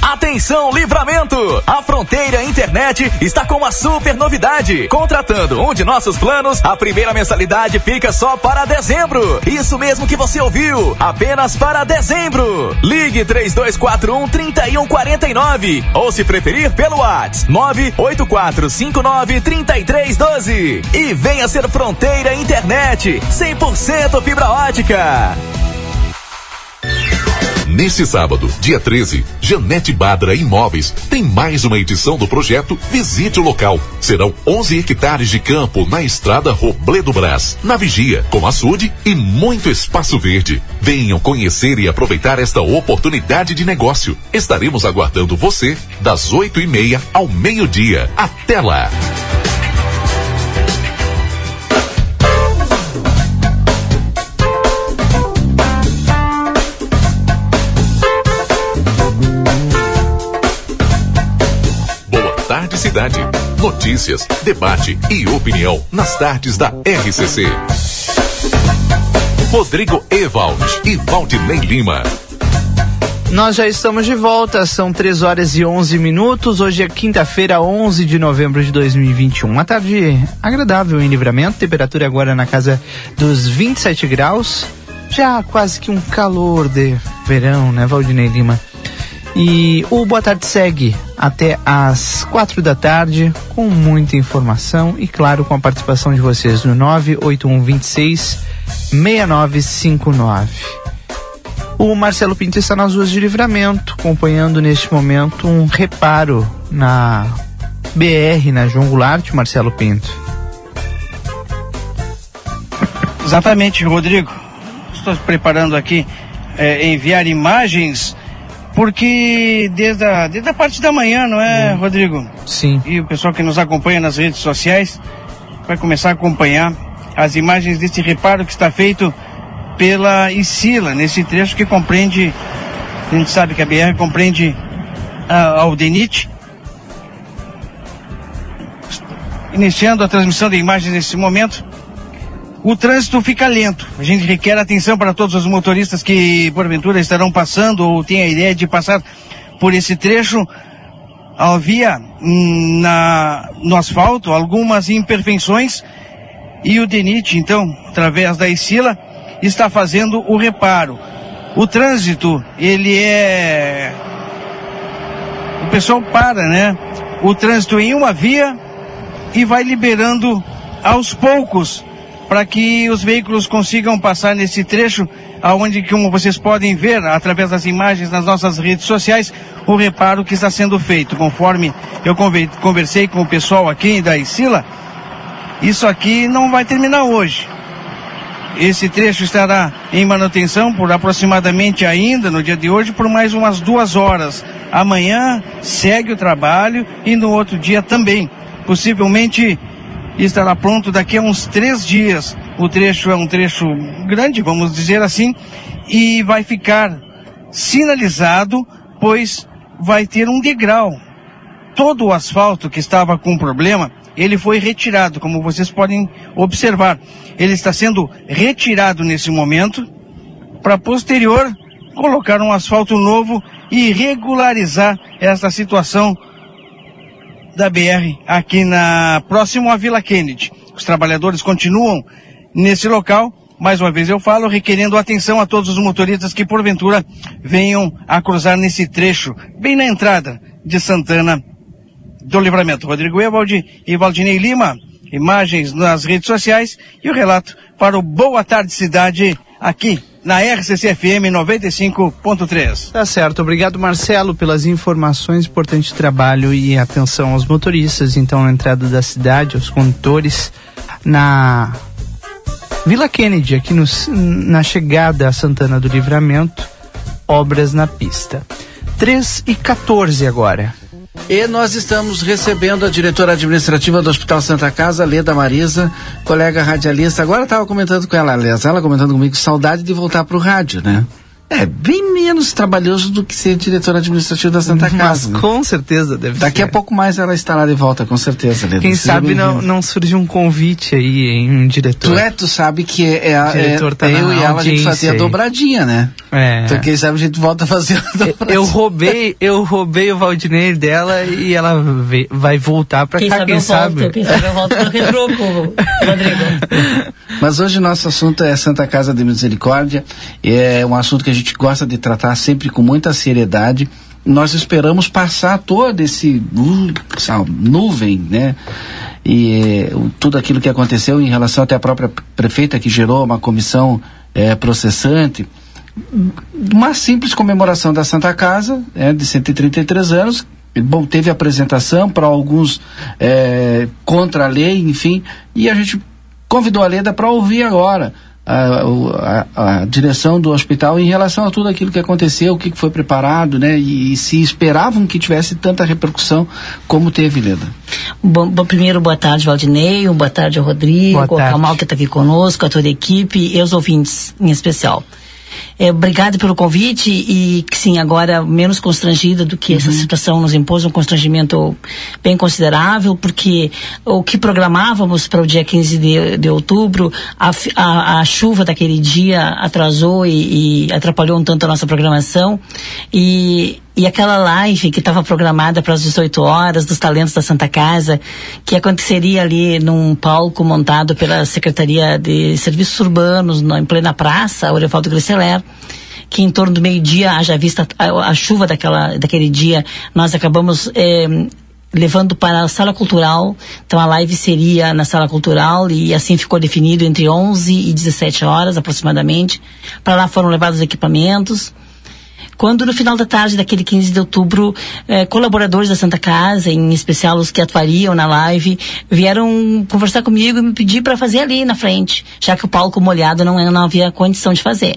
Atenção, livramento! A Fronteira Internet está com uma super novidade. Contratando um de nossos planos, a primeira mensalidade fica só para dezembro. Isso mesmo que você ouviu, apenas para dezembro. Ligue 3241 3149 ou se preferir pelo WhatsApp 98459 3312 e venha ser Fronteira Internet 100% fibra ótica. Nesse sábado, dia 13, Janete Badra Imóveis tem mais uma edição do projeto Visite o Local. Serão 11 hectares de campo na estrada Robledo Brás, na Vigia, com açude e muito espaço verde. Venham conhecer e aproveitar esta oportunidade de negócio. Estaremos aguardando você das 8 e meia ao meio-dia. Até lá! Cidade. Notícias, debate e opinião nas tardes da RCC. Rodrigo Evald e Valdinei Lima. Nós já estamos de volta, são 3 horas e 11 minutos. Hoje é quinta-feira, 11 de novembro de 2021. Uma tarde agradável em livramento, temperatura agora na casa dos 27 graus. Já quase que um calor de verão, né, Valdinei Lima? E o Boa Tarde segue até às quatro da tarde com muita informação e, claro, com a participação de vocês no 98126 6959. O Marcelo Pinto está nas ruas de livramento, acompanhando neste momento um reparo na BR, na João Goulart, Marcelo Pinto. Exatamente, Rodrigo. Estou preparando aqui é, enviar imagens, porque desde a, desde a parte da manhã, não é, Rodrigo? Sim. E o pessoal que nos acompanha nas redes sociais vai começar a acompanhar as imagens desse reparo que está feito pela Isila, nesse trecho que compreende, a gente sabe que a BR compreende a Aldenite. Iniciando a transmissão de imagens nesse momento, o trânsito fica lento. A gente requer atenção para todos os motoristas que porventura estarão passando ou têm a ideia de passar por esse trecho. Havia hum, na, no asfalto algumas imperfeições e o DENIT, então, através da Isila, está fazendo o reparo. O trânsito, ele é. O pessoal para, né? O trânsito em uma via e vai liberando aos poucos para que os veículos consigam passar nesse trecho, aonde, como vocês podem ver, através das imagens nas nossas redes sociais, o reparo que está sendo feito. Conforme eu conversei com o pessoal aqui da Isila, isso aqui não vai terminar hoje. Esse trecho estará em manutenção por aproximadamente ainda no dia de hoje por mais umas duas horas. Amanhã segue o trabalho e no outro dia também. Possivelmente estará pronto daqui a uns três dias. O trecho é um trecho grande, vamos dizer assim, e vai ficar sinalizado, pois vai ter um degrau. Todo o asfalto que estava com problema ele foi retirado, como vocês podem observar. Ele está sendo retirado nesse momento para posterior colocar um asfalto novo e regularizar esta situação da BR aqui na próximo à Vila Kennedy. Os trabalhadores continuam nesse local. Mais uma vez eu falo, requerendo atenção a todos os motoristas que porventura venham a cruzar nesse trecho, bem na entrada de Santana do Livramento. Rodrigo Evaldi e Valdinei Lima. Imagens nas redes sociais e o relato para o Boa Tarde Cidade aqui na RCC-FM 95.3. Tá certo, obrigado Marcelo pelas informações, importante trabalho e atenção aos motoristas, então na entrada da cidade, aos condutores, na Vila Kennedy, aqui no, na chegada a Santana do Livramento, obras na pista. 3 e 14 agora. E nós estamos recebendo a diretora administrativa do Hospital Santa Casa, Leda Marisa, colega radialista. Agora estava comentando com ela, aliás, ela comentando comigo, saudade de voltar para o rádio, né? É bem menos trabalhoso do que ser diretora administrativa da Santa Casa. Mas né? com certeza deve Daqui ser. a pouco mais ela estará de volta, com certeza. Leda. Quem sabe não, não surge um convite aí em um diretor. Tu é, tu sabe que é, é, diretor tá é eu e ela a gente fazia aí. dobradinha, né? É. Então quem sabe a gente volta a fazer. Eu roubei, eu roubei o Valdinei dela e ela vai voltar pra Quem cá, sabe quem eu sabe. volto, quem sabe eu volto pro retroco, Rodrigo. Mas hoje nosso assunto é Santa Casa de Misericórdia. É um assunto que a gente gosta de tratar sempre com muita seriedade. Nós esperamos passar todo esse uh, essa nuvem, né? E eh, o- tudo aquilo que aconteceu em relação até a própria prefeita que gerou uma comissão eh, processante. Uma simples comemoração da Santa Casa, né, de 133 anos, Bom, teve apresentação para alguns eh, contra a lei, enfim, e a gente convidou a Leda para ouvir agora a, a- a direção do hospital em relação a tudo aquilo que aconteceu, o que foi preparado, né? E, e se esperavam que tivesse tanta repercussão como teve, Leda. Bom, bom, primeiro, boa tarde, Valdinei, boa tarde ao Rodrigo, Boa ao tarde. Kamal que está aqui conosco, a toda a equipe e aos ouvintes em especial. É, obrigada pelo convite e que sim, agora menos constrangida do que essa situação nos impôs um constrangimento bem considerável, porque o que programávamos para o dia 15 de, de outubro, a, a, a chuva daquele dia atrasou e, e atrapalhou um tanto a nossa programação. E e aquela live que estava programada para as 18 horas dos talentos da Santa Casa, que aconteceria ali num palco montado pela Secretaria de Serviços Urbanos, na- em plena praça, Orevaldo Grisseler, que em torno do meio-dia, haja vista a, a chuva daquela, daquele dia, nós acabamos eh, levando para a sala cultural. Então a live seria na sala cultural e assim ficou definido entre 11 e 17 horas aproximadamente. Para lá foram levados os equipamentos. Quando no final da tarde daquele 15 de outubro, eh, colaboradores da Santa Casa, em especial os que atuariam na live, vieram conversar comigo e me pedir para fazer ali na frente, já que o palco molhado não, não havia condição de fazer.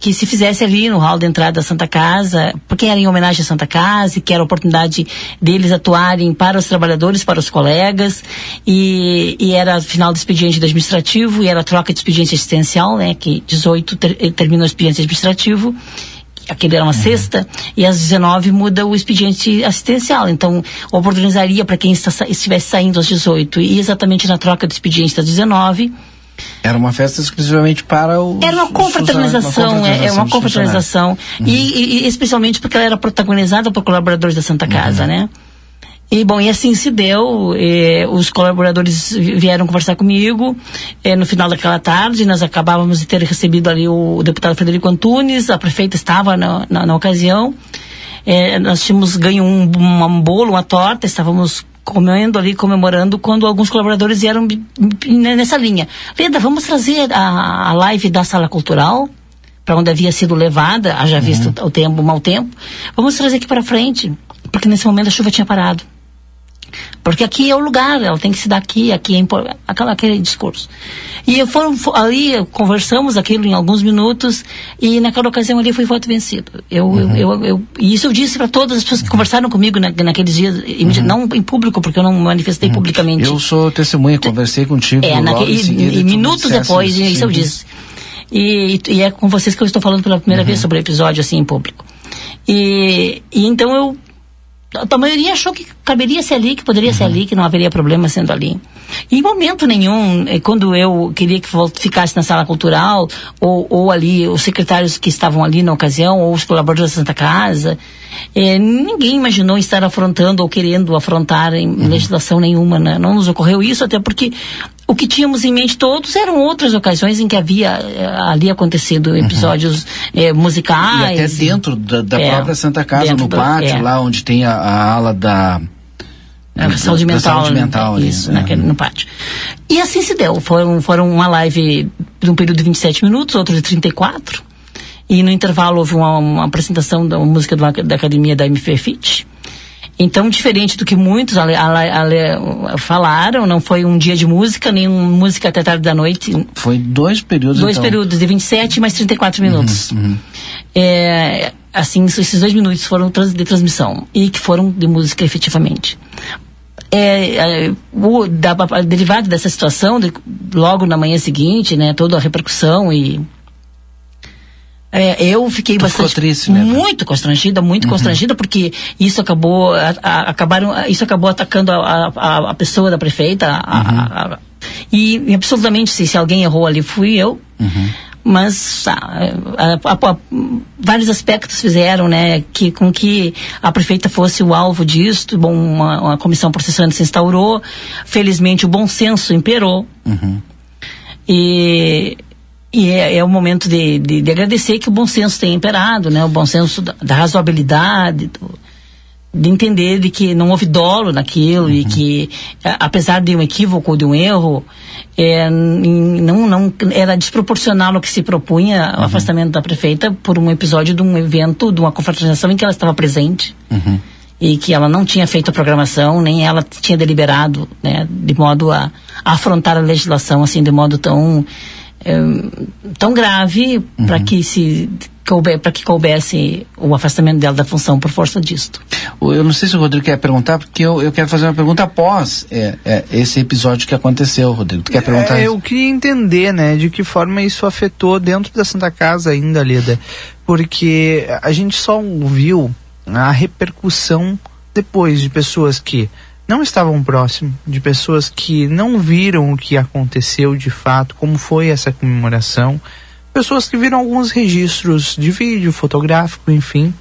Que se fizesse ali no hall de entrada da Santa Casa, porque era em homenagem à Santa Casa e que era a oportunidade deles atuarem para os trabalhadores, para os colegas, e, e era final do expediente administrativo e era troca de expediente assistencial, né, que 18 ter, termina o expediente administrativo aquele era uma sexta, e às 19 muda o expediente assistencial. Então, oportunizaria para quem está, estivesse saindo às 18 e exatamente na troca do expediente das 19. Era uma festa exclusivamente para o. Era uma confraternização, é, é uma confraternização. E, e- e especialmente porque ela era protagonizada por colaboradores da Santa Casa, né? E bom, e assim se deu. eh, os colaboradores vi- vieram conversar comigo eh, no final daquela tarde. Nós acabávamos de ter recebido ali o, o deputado Frederico Antunes, a prefeita estava na, na, na ocasião. Eh, nós tínhamos ganho um, uma- um bolo, uma torta, estávamos comendo ali, comemorando, quando alguns colaboradores vieram me- nessa linha. Leda, vamos trazer a, a live da sala cultural para onde havia sido levada, haja visto o tempo, o mau tempo. Vamos trazer aqui para frente, porque nesse momento a chuva tinha parado. Porque aqui é o lugar, ela tem que se dar aqui, aqui é impor- aquela, aquele discurso. E foram fo- ali, conversamos aquilo em alguns minutos, e naquela ocasião ali foi voto vencido. Eu, eu, eu, eu- e isso eu disse para todas as pessoas que conversaram comigo na, naqueles dias, imedi- não em público, porque eu não manifestei publicamente. Eu sou testemunha, conversei contigo. É, naque- e, seguida, e minutos depois, isso eu sim. disse. E, e é com vocês que eu estou falando pela primeira vez sobre o episódio, assim, em público. E, e então eu. A maioria achou que caberia ser ali, que poderia ser ali, que não haveria problema sendo ali. E em momento nenhum, eh, quando eu queria que ficasse na sala cultural, ou, ou ali os secretários que estavam ali na ocasião, ou os colaboradores da Santa Casa, eh, ninguém imaginou estar afrontando ou querendo afrontar em legislação nenhuma. Né? Não nos ocorreu isso, até porque o que tínhamos em mente todos eram outras ocasiões em que havia eh, ali acontecido episódios eh, E musicais. até dentro da, da É, própria Santa Casa, no do- pátio, é. lá onde tem a, a ala da. A da- saúde da mental, saúde mental ali, isso, é. naquele, no pátio. E assim se deu. Foram, foram uma live de um período de 27 minutos, outro de 34. E no intervalo houve uma, uma apresentação da música do da academia da MF Fit. Então, diferente do que muitos ale- ale- ale- falaram, não foi um dia de música, nem um música até tarde da noite. Foi dois períodos. Dois então. períodos de 27 mais 34 minutos. É, assim, esses dois minutos foram de transmissão e que foram de música efetivamente. É, é, o, da, derivado dessa situação, de- logo na manhã seguinte, né, toda a repercussão e é, eu fiquei Tu bastante triste, né, muito constrangida, muito constrangida porque isso acabou a- a- acabaram isso acabou atacando a, a, pessoa da prefeita a- e, absolutamente se, se alguém errou ali fui eu mas ah, a- a- a- vários aspectos fizeram né que com que a prefeita fosse o alvo disso bom uma, uma comissão processante se instaurou. Felizmente o bom senso imperou. E e é, é o momento de, de, de agradecer que o bom senso tenha imperado, né? O bom senso da, da razoabilidade, do- de entender de que não houve dolo naquilo e que, apesar de um equívoco, de um erro, é, não, não era desproporcional ao que se propunha o afastamento da prefeita por um episódio de um evento, de uma confraternização em que ela estava presente e que ela não tinha feito a programação, nem ela tinha deliberado, né, de modo a, a afrontar a legislação assim de modo tão eh, tão grave para que se coube, para que coubesse o afastamento dela da função por força disto. Eu não sei se o Rodrigo quer perguntar, porque eu, eu quero fazer uma pergunta após é, é, esse episódio que aconteceu, Rodrigo. Tu quer perguntar? É, eu queria entender, né, de que forma isso afetou dentro da Santa Casa ainda, Leda. Porque a gente só viu a repercussão depois de pessoas que não estavam próximos, de pessoas que não viram o que aconteceu de fato, como foi essa comemoração, pessoas que viram alguns registros de vídeo, fotográfico, enfim.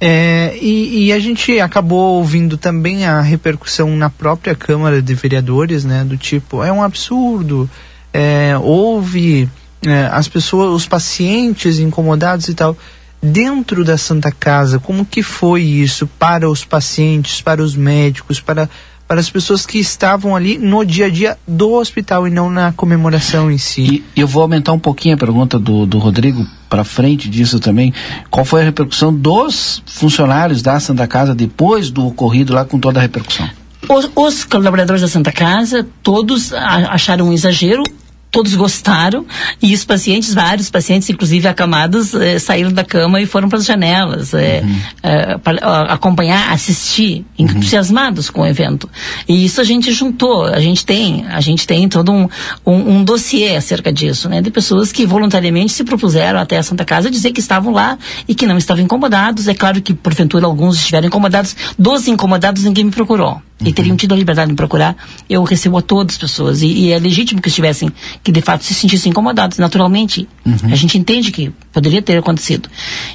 É, e, e a gente acabou ouvindo também a repercussão na própria Câmara de Vereadores, né? Do tipo, é um absurdo, é, houve é, as pessoas, os pacientes incomodados e tal. Dentro da Santa Casa, como que foi isso para os pacientes, para os médicos, para, para as pessoas que estavam ali no dia a dia do hospital e não na comemoração em si? E eu vou aumentar um pouquinho a pergunta do, do Rodrigo para frente disso também. Qual foi a repercussão dos funcionários da Santa Casa depois do ocorrido lá com toda a repercussão? Os, os colaboradores da Santa Casa, todos acharam um exagero, todos gostaram, e os pacientes, vários pacientes, inclusive acamados, eh, saíram da cama e foram para as janelas eh, eh, para ah, acompanhar, assistir, entusiasmados com o evento. E isso a gente juntou, a gente tem, a gente tem todo um, um, um dossiê acerca disso, né, de pessoas que voluntariamente se propuseram até a Santa Casa dizer que estavam lá e que não estavam incomodados. É claro que, porventura, alguns estiveram incomodados. Dos incomodados, ninguém me procurou. E teriam tido a liberdade de me procurar. Eu recebo a todas as pessoas. E, e é legítimo que estivessem, que de fato se sentissem incomodados. Naturalmente, a gente entende que poderia ter acontecido.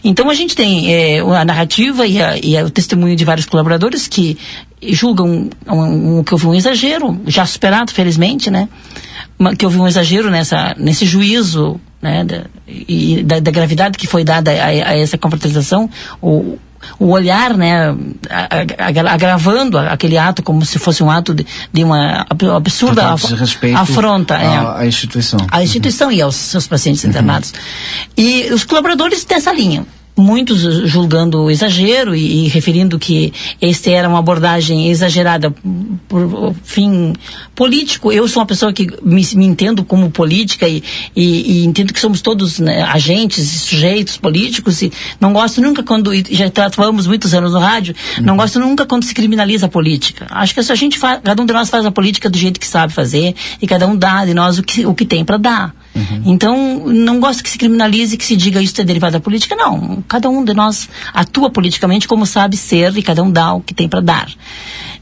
Então a gente tem eh, a narrativa e, a- e a- o testemunho de vários colaboradores que julgam um, um- que houve um exagero, já superado, felizmente, né? Uma- que houve um exagero nessa, nesse juízo né, da, e da, da gravidade que foi dada a, a essa confraternização, o olhar, né, a- a- agra- agravando a- aquele ato como se fosse um ato de, de uma ab- absurda Total afronta é, à, à instituição. à instituição e aos seus pacientes internados. E os colaboradores dessa linha. Muitos julgando exagero e, e referindo que esta era uma abordagem exagerada por fim político. Eu sou uma pessoa que me, me entendo como política e, e- e entendo que somos todos né, agentes e sujeitos políticos e não gosto nunca quando, já tratamos muitos anos no rádio, não gosto nunca quando se criminaliza a política. Acho que se a gente faz, cada um de nós faz a política do jeito que sabe fazer e cada um dá de nós o que, o que tem para dar. Então, não gosto que se criminalize, que se diga isso é derivado da política, não. Cada um de nós atua politicamente como sabe ser e cada um dá o que tem para dar.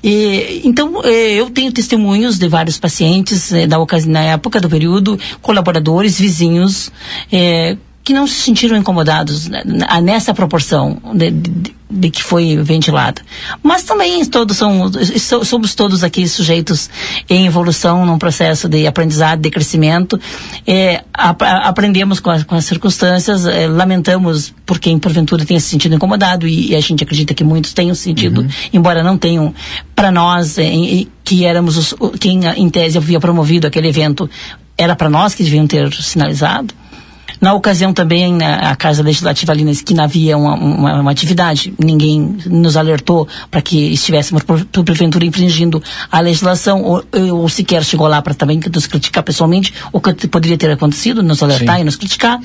E, então, eh, eu tenho testemunhos de vários pacientes eh, da ocasi- na época do período, colaboradores, vizinhos, eh, que não se sentiram incomodados né, na- nessa proporção de, de- de que foi ventilada. Mas também todos são, so- somos todos aqui sujeitos em evolução, num processo de aprendizado, de crescimento. É, aprendemos com as, com as circunstâncias, é, lamentamos por quem porventura tenha se sentido incomodado e, e a gente acredita que muitos tenham se sentido, embora não tenham, para nós, é, que éramos os, quem em tese havia promovido aquele evento, era para nós que deviam ter sinalizado. Na ocasião também, a Casa Legislativa ali na esquina havia uma, uma, uma atividade. Ninguém nos alertou para que estivéssemos, por, por porventura, infringindo a legislação, ou, ou sequer chegou lá para também nos criticar pessoalmente, o que poderia ter acontecido, nos alertar Sim. e nos criticar.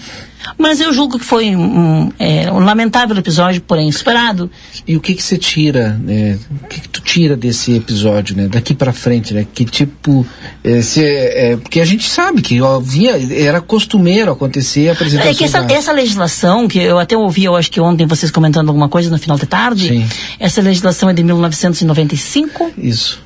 Mas eu julgo que foi um, é, um lamentável episódio, porém superado. E o que que você tira, né? O que que tu tira desse episódio, né? Daqui pra frente, né? Que tipo, é, se, é, porque a gente sabe que vinha, era costumeiro acontecer a apresentação É que essa, essa legislação, que eu até ouvi, eu acho que ontem vocês comentando alguma coisa no final de tarde, Sim. essa legislação é de 1995. Isso.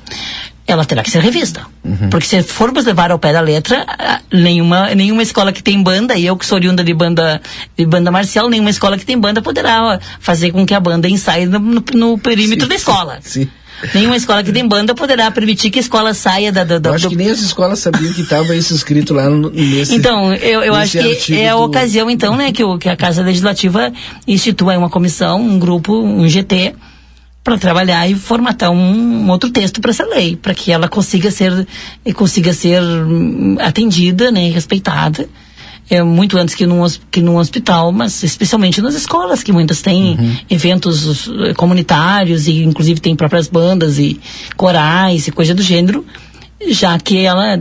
Ela terá que ser revista. Uhum. Porque se formos levar ao pé da letra, nenhuma, nenhuma escola que tem banda, e eu que sou oriunda de banda, de banda marcial, nenhuma escola que tem banda poderá fazer com que a banda ensaie no, no- no perímetro da escola. Sim. Nenhuma escola que tem banda poderá permitir que a escola saia da, da, da- Eu acho do- que nem as escolas sabiam que estava isso escrito lá no, nesse então, eu, eu acho que é a do- ocasião, então, né, que, o, que a Casa Legislativa institui uma comissão, um grupo, um GT, para trabalhar e formatar um, um outro texto para essa lei, para que ela consiga ser, consiga ser hum, atendida, né, respeitada. É, muito antes que num, que num hospital, mas especialmente nas escolas, que muitas têm Uhum. eventos eh, comunitários e inclusive tem próprias bandas e corais e coisa do gênero já que ela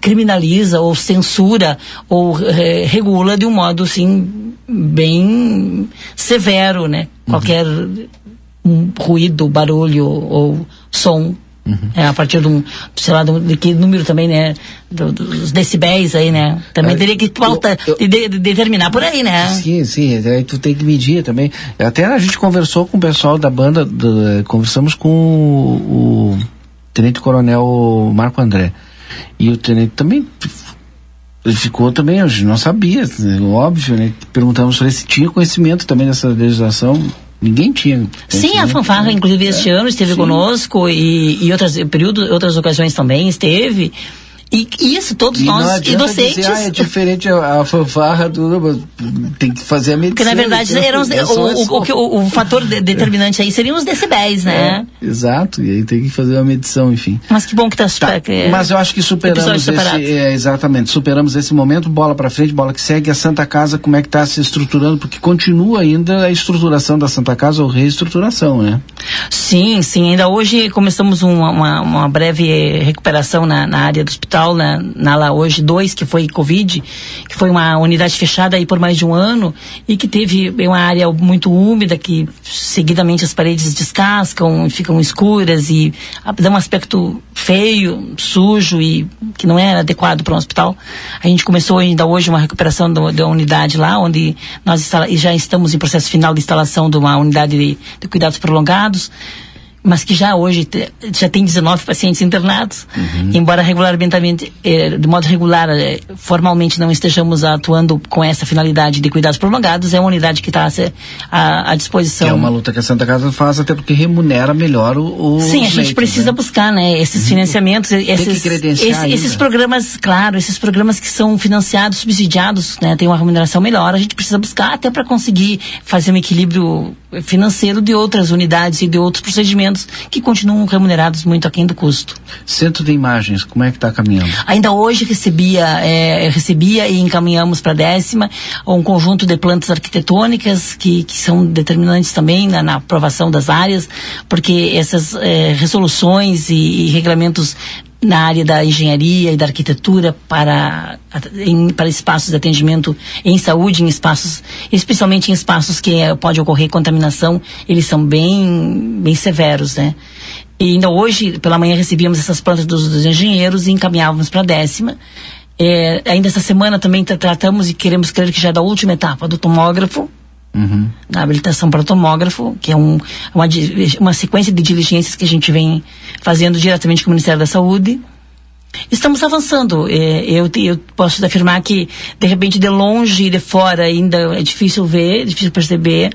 criminaliza ou censura ou eh, regula de um modo assim bem severo, né? Qualquer um ruído, barulho ou som. É, a partir de um, sei lá, de, que número também, né? do- dos decibéis aí, né? Também É, teria que falta de, de- de determinar por aí, né? Sim, sim, aí tu tem que medir também. Até a gente conversou com o pessoal da banda, do- conversamos com o, o Tenente Coronel Marco André. E o Tenente também ele ficou também, a gente não sabia, né, óbvio, né? Perguntamos se tinha conhecimento também dessa legislação. Ninguém tinha. Sim, a fanfarra, né? inclusive, este ano esteve conosco e, e outras períodos, outras ocasiões também esteve. E, isso, todos E nós, adianta docentes. Dizer, ah, é diferente a, a fanfarra do. Tem que fazer a medicina. Porque na verdade eram os, é o, só- é o, só- o, o- o fator de- determinante aí seriam os decibéis, né? É, exato, e aí tem que fazer uma medição, enfim. Mas que bom que está super. que- Mas eu acho que superamos esse, é, exatamente, superamos esse momento, bola para frente, bola que segue, a Santa Casa como é que está se estruturando, porque continua ainda a estruturação da Santa Casa ou reestruturação, né? Sim, sim. Ainda hoje começamos uma, uma, uma breve recuperação na, na área do hospital, na, na ala hoje 2, que foi Covid, que foi uma unidade fechada aí por mais de um ano e que teve uma área muito úmida, que seguidamente as paredes descascam, ficam escuras e dá um aspecto feio, sujo e que não é adequado para um hospital. A gente começou ainda hoje uma recuperação do- da unidade lá, onde nós já estamos em processo final de instalação de uma unidade de, de cuidados prolongados, mas que já hoje te- já tem 19 pacientes internados, embora regularmente, eh, de modo regular, eh, formalmente não estejamos atuando com essa finalidade de cuidados prolongados, é uma unidade que está à, à- disposição. É uma luta que a Santa Casa faz, até porque remunera melhor o. o Sim, a gente precisa buscar, né, esses financiamentos, esses, que credenciar esse- ainda. esses programas, claro, esses programas que são financiados, subsidiados, né, tem uma remuneração melhor, a gente precisa buscar até para conseguir fazer um equilíbrio financeiro de outras unidades e de outros procedimentos que continuam remunerados muito aquém do custo. Centro de imagens, como é que está caminhando? Ainda hoje recebia, é, recebia e encaminhamos para a décima um conjunto de plantas arquitetônicas que, que são determinantes também na, na aprovação das áreas, porque essas é, resoluções e, e regulamentos na área da engenharia e da arquitetura para, em, para espaços de atendimento em saúde, em espaços, especialmente em espaços que eh, pode ocorrer contaminação, eles são bem, bem severos, né? E ainda hoje, pela manhã, recebíamos essas plantas dos, dos engenheiros e encaminhávamos para a décima. É, ainda essa semana também tra- tratamos e queremos crer que já é da última etapa do tomógrafo, Uhum. na habilitação para tomógrafo, que é um, uma, uma sequência de diligências que a gente vem fazendo diretamente com o Ministério da Saúde. Estamos avançando. É, eu, eu posso afirmar que, de repente, de longe e de fora ainda é difícil ver, é difícil perceber,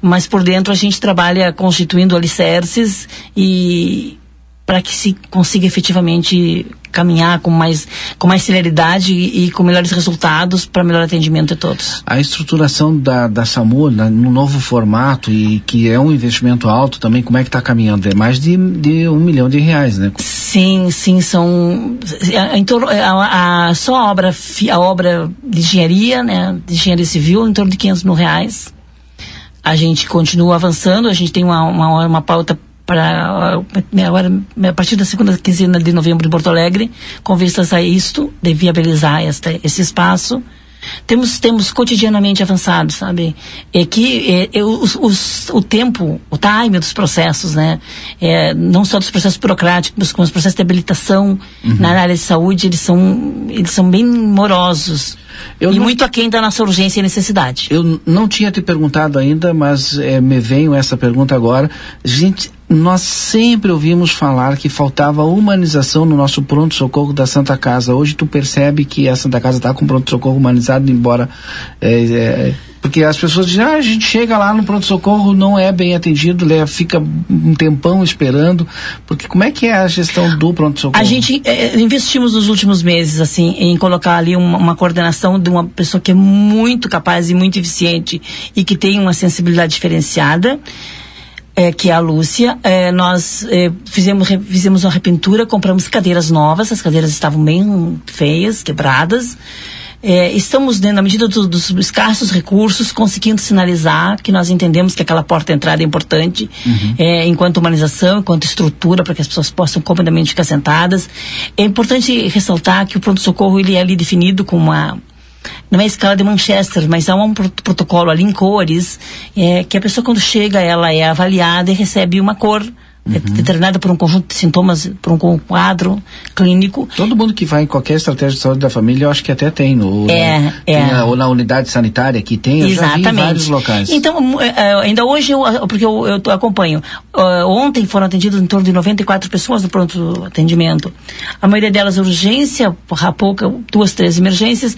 mas por dentro a gente trabalha constituindo alicerces e para que se consiga efetivamente caminhar com mais, com mais celeridade e, e com melhores resultados para melhor atendimento de todos. A estruturação da, da SAMU na- no novo formato e que é um investimento alto também, como é que está caminhando? É mais de, de um milhão de reais, né? Sim, sim, são em torno, a, a- só a obra, a obra de engenharia, né, de engenharia civil, em torno de 500 mil reais. A gente continua avançando, a gente tem uma, uma, uma pauta para agora a partir da segunda quinzena de novembro em Porto Alegre, com vistas a isto, de viabilizar esta, esse espaço. Temos, temos cotidianamente avançado, sabe? É que é, é, os, os, o tempo, o time dos processos, né? É, não só dos processos burocráticos, como os processos de habilitação na área de saúde, eles são, eles são bem morosos. e muito aquém da nossa urgência e necessidade. Eu não tinha te perguntado ainda, mas eh, me veio essa pergunta agora. Gente, nós sempre ouvimos falar que faltava humanização no nosso pronto-socorro da Santa Casa. Hoje tu percebe que a Santa Casa está com pronto-socorro humanizado, embora. eh, eh, porque as pessoas dizem, ah, a gente chega lá no pronto-socorro, não é bem atendido, le- fica um tempão esperando. Porque como é que é a gestão do pronto-socorro? A gente eh, investimos nos últimos meses, assim, em colocar ali uma, uma coordenação de uma pessoa que é muito capaz e muito eficiente e que tem uma sensibilidade diferenciada. Eh, que é a Lúcia, Eh, nós eh, fizemos, fizemos uma repintura, compramos cadeiras novas, as cadeiras estavam bem feias, quebradas. Eh, estamos, né, na medida do- dos escassos recursos, conseguindo sinalizar que nós entendemos que aquela porta de entrada é importante, eh, enquanto humanização, enquanto estrutura, para que as pessoas possam comodamente ficar sentadas. É importante ressaltar que o pronto-socorro ele é ali definido com uma não é escala de Manchester, mas há um pro- protocolo ali em cores, é, que a pessoa quando chega, ela é avaliada e recebe uma cor é determinada por um conjunto de sintomas, por um quadro clínico. Todo mundo que vai em qualquer estratégia de saúde da família, eu acho que até tem. No, É, é. Tem a- ou na unidade sanitária que tem, eu já vi em vários locais. Então, eh, ainda hoje, eu, porque eu, eu acompanho, ontem foram atendidos em torno de 94 pessoas no pronto atendimento. A maioria delas urgência, pouca, duas, três emergências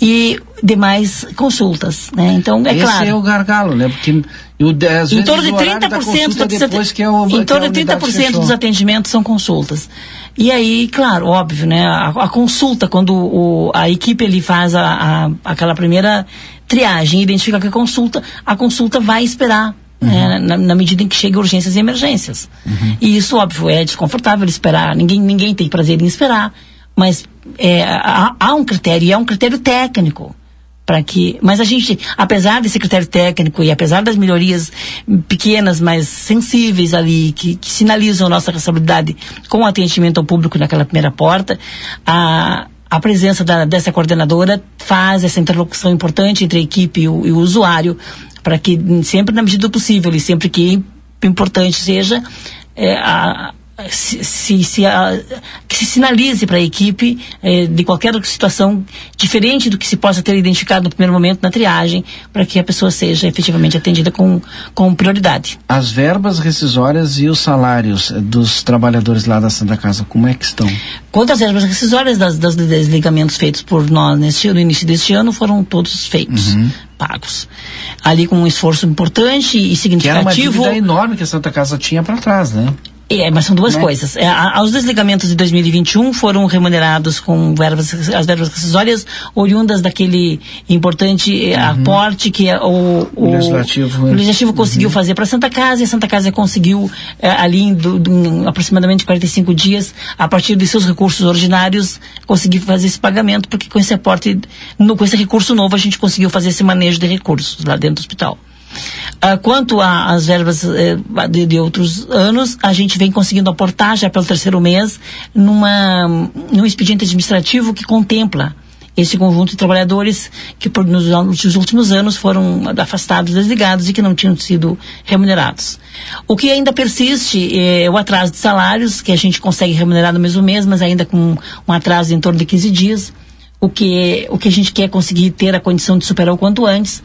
e demais consultas, né? Então, é Esse claro. é o gargalo, né? Porque eu, às em torno de o horário da 30% consulta dos depois que é o, em a torno de unidade 30% fechou. dos atendimentos são consultas. E aí, claro, óbvio, né? A, a consulta, quando o, a equipe ele faz a, a- aquela primeira triagem, identifica que a consulta, a consulta vai esperar. né, na, na medida em que chega urgências e emergências. E isso, óbvio, é desconfortável esperar. Ninguém, ninguém tem prazer em esperar. Mas é, há, há um critério, e é um critério técnico para que mas a gente apesar desse critério técnico e apesar das melhorias pequenas mas sensíveis ali que, que sinalizam nossa responsabilidade com o atendimento ao público naquela primeira porta a a presença da, dessa coordenadora faz essa interlocução importante entre a equipe e o, e o usuário para que sempre na medida do possível e sempre que importante seja é, a, se, se, se, a- que se sinalize para a equipe eh, de qualquer situação diferente do que se possa ter identificado no primeiro momento na triagem, para que a pessoa seja efetivamente atendida com, com prioridade. As verbas rescisórias e os salários dos trabalhadores lá da Santa Casa, como é que estão? Quanto às verbas rescisórias das, das desligamentos feitos por nós neste, no início deste ano, foram todos feitos, pagos. Ali com um esforço importante e Que era uma significativo. dívida enorme que a Santa Casa tinha para trás, né? É, mas são duas Né? coisas. É, a- os desligamentos de 2021 foram remunerados com verbas, as verbas rescisórias oriundas daquele importante eh, aporte que é o, o, Uhum. O legislativo, o é. legislativo conseguiu fazer para Santa Casa e a Santa Casa conseguiu eh, ali em, do- aproximadamente 45 dias, a partir de seus recursos ordinários, conseguir fazer esse pagamento, porque com esse aporte, no- com esse recurso novo, a gente conseguiu fazer esse manejo de recursos lá dentro do hospital. Ah, quanto às verbas eh, de, de outros anos, a gente vem conseguindo aportar já pelo terceiro mês numa, num expediente administrativo que contempla esse conjunto de trabalhadores que por, nos, nos últimos anos foram afastados, desligados e que não tinham sido remunerados. O que ainda persiste é o atraso de salários, que a gente consegue remunerar no mesmo mês, mas ainda com um atraso em torno de 15 dias. O que, o que a gente quer conseguir ter a condição de superar o quanto antes.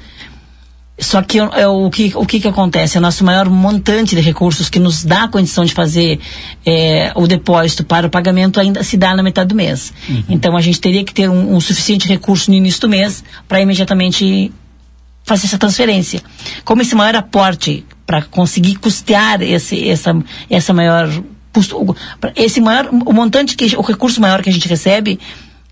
Só que é, é, o, que, o que que acontece? O nosso maior montante de recursos que nos dá a condição de fazer é, o depósito para o pagamento ainda se dá na metade do mês. Então a gente teria que ter um, um suficiente recurso no início do mês para imediatamente fazer essa transferência. Como esse maior aporte para conseguir custear esse, essa, essa maior custo- esse maior o montante que o recurso maior que a gente recebe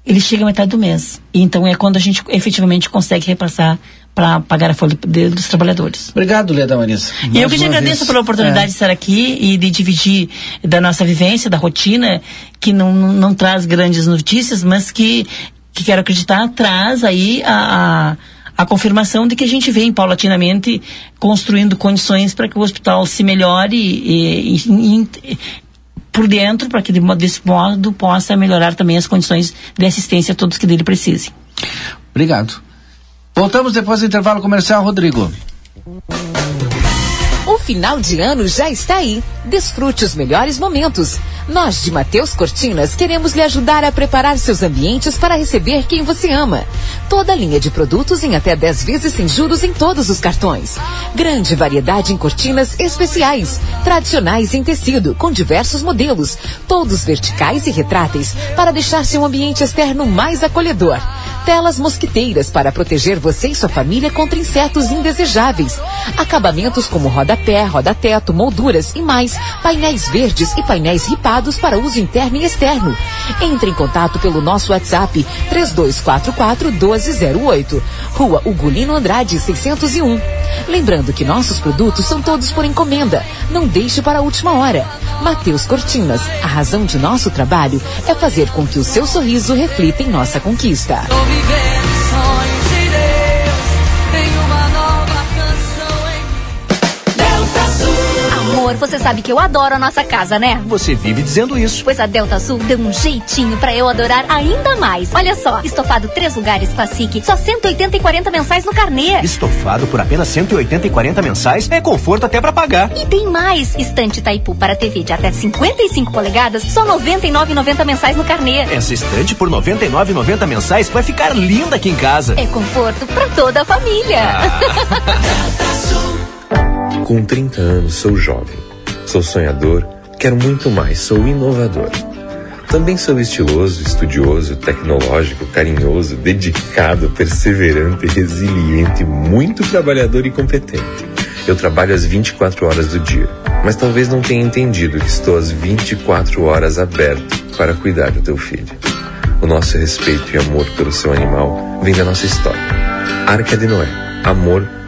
ele chega à metade do mês. Então é quando a gente efetivamente consegue repassar para pagar a folha de- dos trabalhadores. Obrigado, Leda Marisa. E eu Mais que te agradeço vez. pela oportunidade É. de estar aqui e de dividir da nossa vivência, da rotina, que não, não, não traz grandes notícias, mas que, que quero acreditar traz aí a, a, a confirmação de que a gente vem paulatinamente construindo condições para que o hospital se melhore e, e- e- por dentro, para que de desse modo possa melhorar também as condições de assistência a todos que dele precisem. Obrigado. Voltamos depois do intervalo comercial, Rodrigo. Final de ano já está aí. Desfrute os melhores momentos. Nós de Mateus Cortinas queremos lhe ajudar a preparar seus ambientes para receber quem você ama. Toda a linha de produtos em até 10 vezes sem juros em todos os cartões. Grande variedade em cortinas especiais, tradicionais em tecido, com diversos modelos, todos verticais e retráteis, para deixar seu ambiente externo mais acolhedor. Telas mosquiteiras para proteger você e sua família contra insetos indesejáveis. Acabamentos como rodapé, roda-teto, molduras e mais. Painéis verdes e painéis ripados para uso interno e externo. Entre em contato pelo nosso WhatsApp 3244 1208. Rua Ugolino Andrade 601. Lembrando que nossos produtos são todos por encomenda. Não deixe para a última hora. Mateus Cortinas, a razão de nosso trabalho é fazer com que o seu sorriso reflita em nossa conquista. Amor, você sabe que eu adoro a nossa casa, né? Você vive dizendo isso. Pois a Delta Sul deu um jeitinho pra eu adorar ainda mais. Olha só, estofado três lugares Classic, só 180 e 40 mensais no carnê. Estofado por apenas 180 e 40 mensais é conforto até pra pagar. E tem mais, estante Taipu para TV de até 55 polegadas, só 99,90 mensais no carnê. Essa estante por 99,90 mensais vai ficar linda aqui em casa. É conforto pra toda a família. Com 30 anos sou jovem, sou sonhador, quero muito mais, sou inovador. Também sou estiloso, estudioso, tecnológico, carinhoso, dedicado, perseverante, resiliente, muito trabalhador e competente. Eu trabalho às 24 horas do dia, mas talvez não tenha entendido que estou às 24 horas aberto para cuidar do teu filho. O nosso respeito e amor pelo seu animal vem da nossa história. Arca de Noé, amor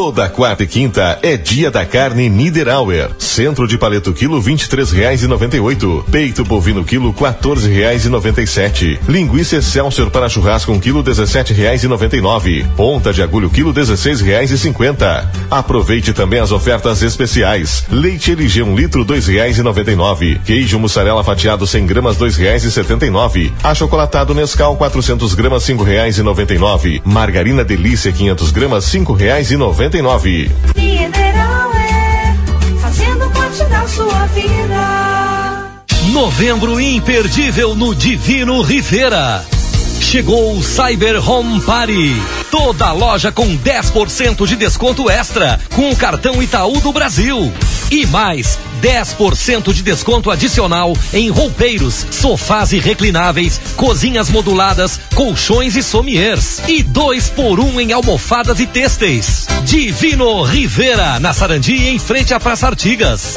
Toda quarta e quinta é dia da carne Niederauer. Centro de paleto quilo vinte e três reais e noventa e oito. Peito bovino quilo quatorze reais e noventa e sete. Linguiça Excelsior para churrasco um quilo dezessete reais e noventa e nove. Ponta de agulho quilo dezesseis reais e cinquenta. Aproveite também as ofertas especiais. Leite LG um litro dois reais e noventa e nove. Queijo mussarela fatiado 100 gramas dois reais e setenta e nove. Achocolatado Nescau 400 gramas cinco reais e noventa e nove. Margarina Delícia 500 gramas cinco reais e noventa e nove. Mineral é fazendo parte da sua vida. Novembro imperdível no Divino Rivera. Chegou o Cyber Home Party. Toda loja com 10% de desconto extra com o cartão Itaú do Brasil. E mais 10% de desconto adicional em roupeiros, sofás e reclináveis, cozinhas moduladas, colchões e sommiers. E dois por um em almofadas e têxteis. Divino Rivera, na Sarandi, em frente à Praça Artigas.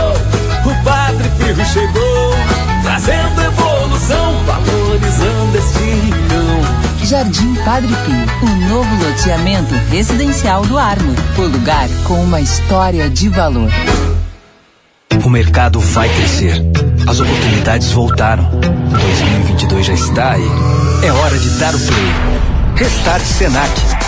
O Padre Filho chegou, trazendo evolução, valorizando este rincão. Jardim Padre Pio, o novo loteamento residencial do Armo. O lugar com uma história de valor. O mercado vai crescer. As oportunidades voltaram. 2022 já está aí. É hora de dar o play. Restart Senac.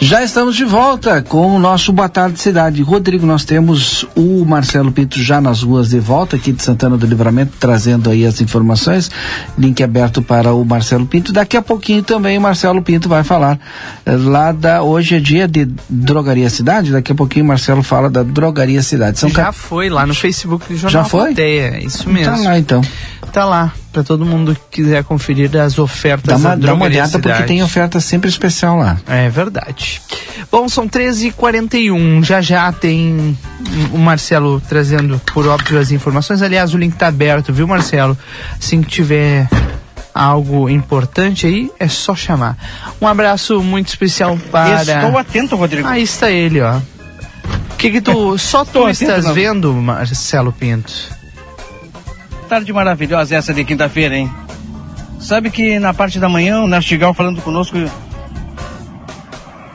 Já estamos de volta com o nosso Boa Tarde Cidade. Rodrigo, nós temos o Marcelo Pinto já nas ruas de volta aqui de Santana do Livramento, trazendo aí as informações. Link aberto para o Marcelo Pinto. Daqui a pouquinho também o Marcelo Pinto vai falar eh, lá da. Hoje é dia de Drogaria Cidade. Daqui a pouquinho o Marcelo fala da Drogaria Cidade. São Já foi lá no Facebook do Jornal Já foi? Plateia, isso mesmo. Tá lá então. Tá lá, pra todo mundo que quiser conferir as ofertas Dá uma, da dá uma olhada porque tem oferta sempre especial lá. É verdade. Bom, são 13h41. Já já tem o Marcelo trazendo, por óbvio, as informações. Aliás, o link tá aberto, viu, Marcelo? Assim que tiver algo importante aí, é só chamar. Um abraço muito especial para. Estou atento, Rodrigo. Aí está ele, ó. O que que tu. Só tu estás não. vendo, Marcelo Pinto? Tarde maravilhosa essa de quinta-feira, hein? Sabe que na parte da manhã o Nastigal falando conosco.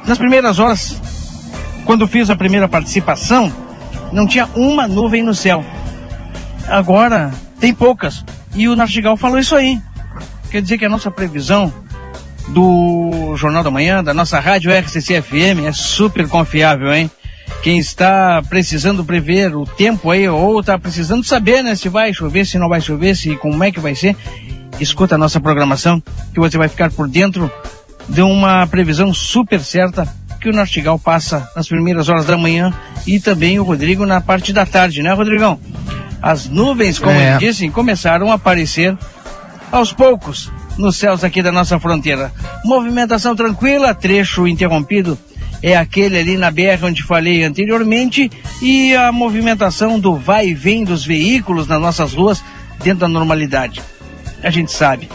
Nas primeiras horas, quando fiz a primeira participação, não tinha uma nuvem no céu. Agora tem poucas. E o Nastigal falou isso aí. Quer dizer que a nossa previsão do Jornal da Manhã, da nossa rádio RCC FM, é super confiável, hein? Quem está precisando prever o tempo aí, ou está precisando saber, né, se vai chover, se não vai chover, se como é que vai ser, escuta a nossa programação, que você vai ficar por dentro de uma previsão super certa que o Nastigal passa nas primeiras horas da manhã e também o Rodrigo na parte da tarde, né, Rodrigão? As nuvens, como É. ele disse, começaram a aparecer aos poucos nos céus aqui da nossa fronteira. Movimentação tranquila, trecho interrompido é aquele ali na BR onde falei anteriormente e a movimentação do vai e vem dos veículos nas nossas ruas dentro da normalidade. A gente sabe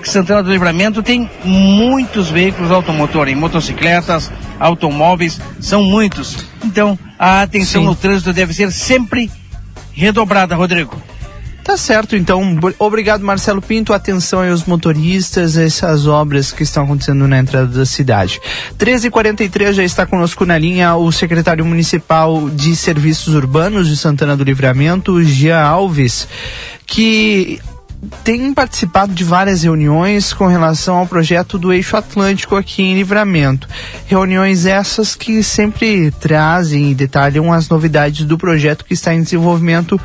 que Santana do Livramento tem muitos veículos automotor, em motocicletas, automóveis, são muitos. Então, a atenção Sim. no trânsito deve ser sempre redobrada, Rodrigo. Tá certo, então. Obrigado, Marcelo Pinto. Atenção aí aos motoristas, essas obras que estão acontecendo na entrada da cidade. 13h43 já está conosco na linha o secretário municipal de Serviços Urbanos de Santana do Livramento, Gia Alves, que tem participado de várias reuniões com relação ao projeto do Eixo Atlântico aqui em Livramento. Reuniões essas que sempre trazem e detalham as novidades do projeto que está em desenvolvimento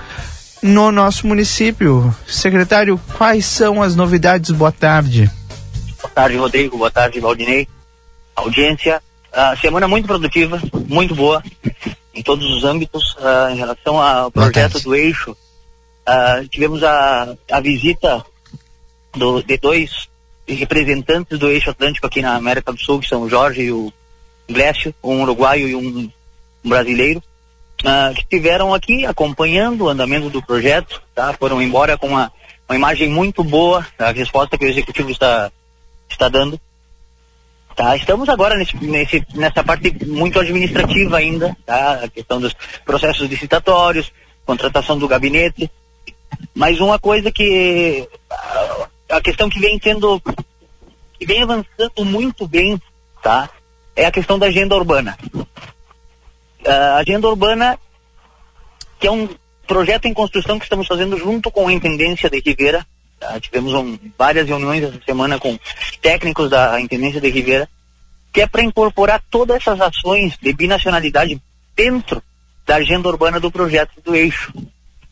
no nosso município. Secretário, quais são as novidades? Boa tarde. Boa tarde, Rodrigo. Boa tarde, Valdinei. Audiência. Ah, semana muito produtiva, muito boa, em todos os âmbitos. Ah, em relação ao projeto do eixo, ah, tivemos a, a visita do- de dois representantes do eixo atlântico aqui na América do Sul, que são o Jorge e o Glécio, um uruguaio e um, um brasileiro, ah, que estiveram aqui acompanhando o andamento do projeto, tá? foram embora com uma, uma imagem muito boa da resposta que o executivo está, está dando. Tá, estamos agora nesse, nesse, nessa parte muito administrativa ainda, tá? A questão dos processos licitatórios, contratação do gabinete. Mas uma coisa que a questão que vem sendo que vem avançando muito bem, tá? É a questão da agenda urbana. Ah, A agenda urbana que é um projeto em construção que estamos fazendo junto com a Intendência de Ribeira. tá? Tivemos um- várias reuniões essa semana com técnicos da Intendência de Ribeira, que é para incorporar todas essas ações de binacionalidade dentro da agenda urbana do projeto do eixo.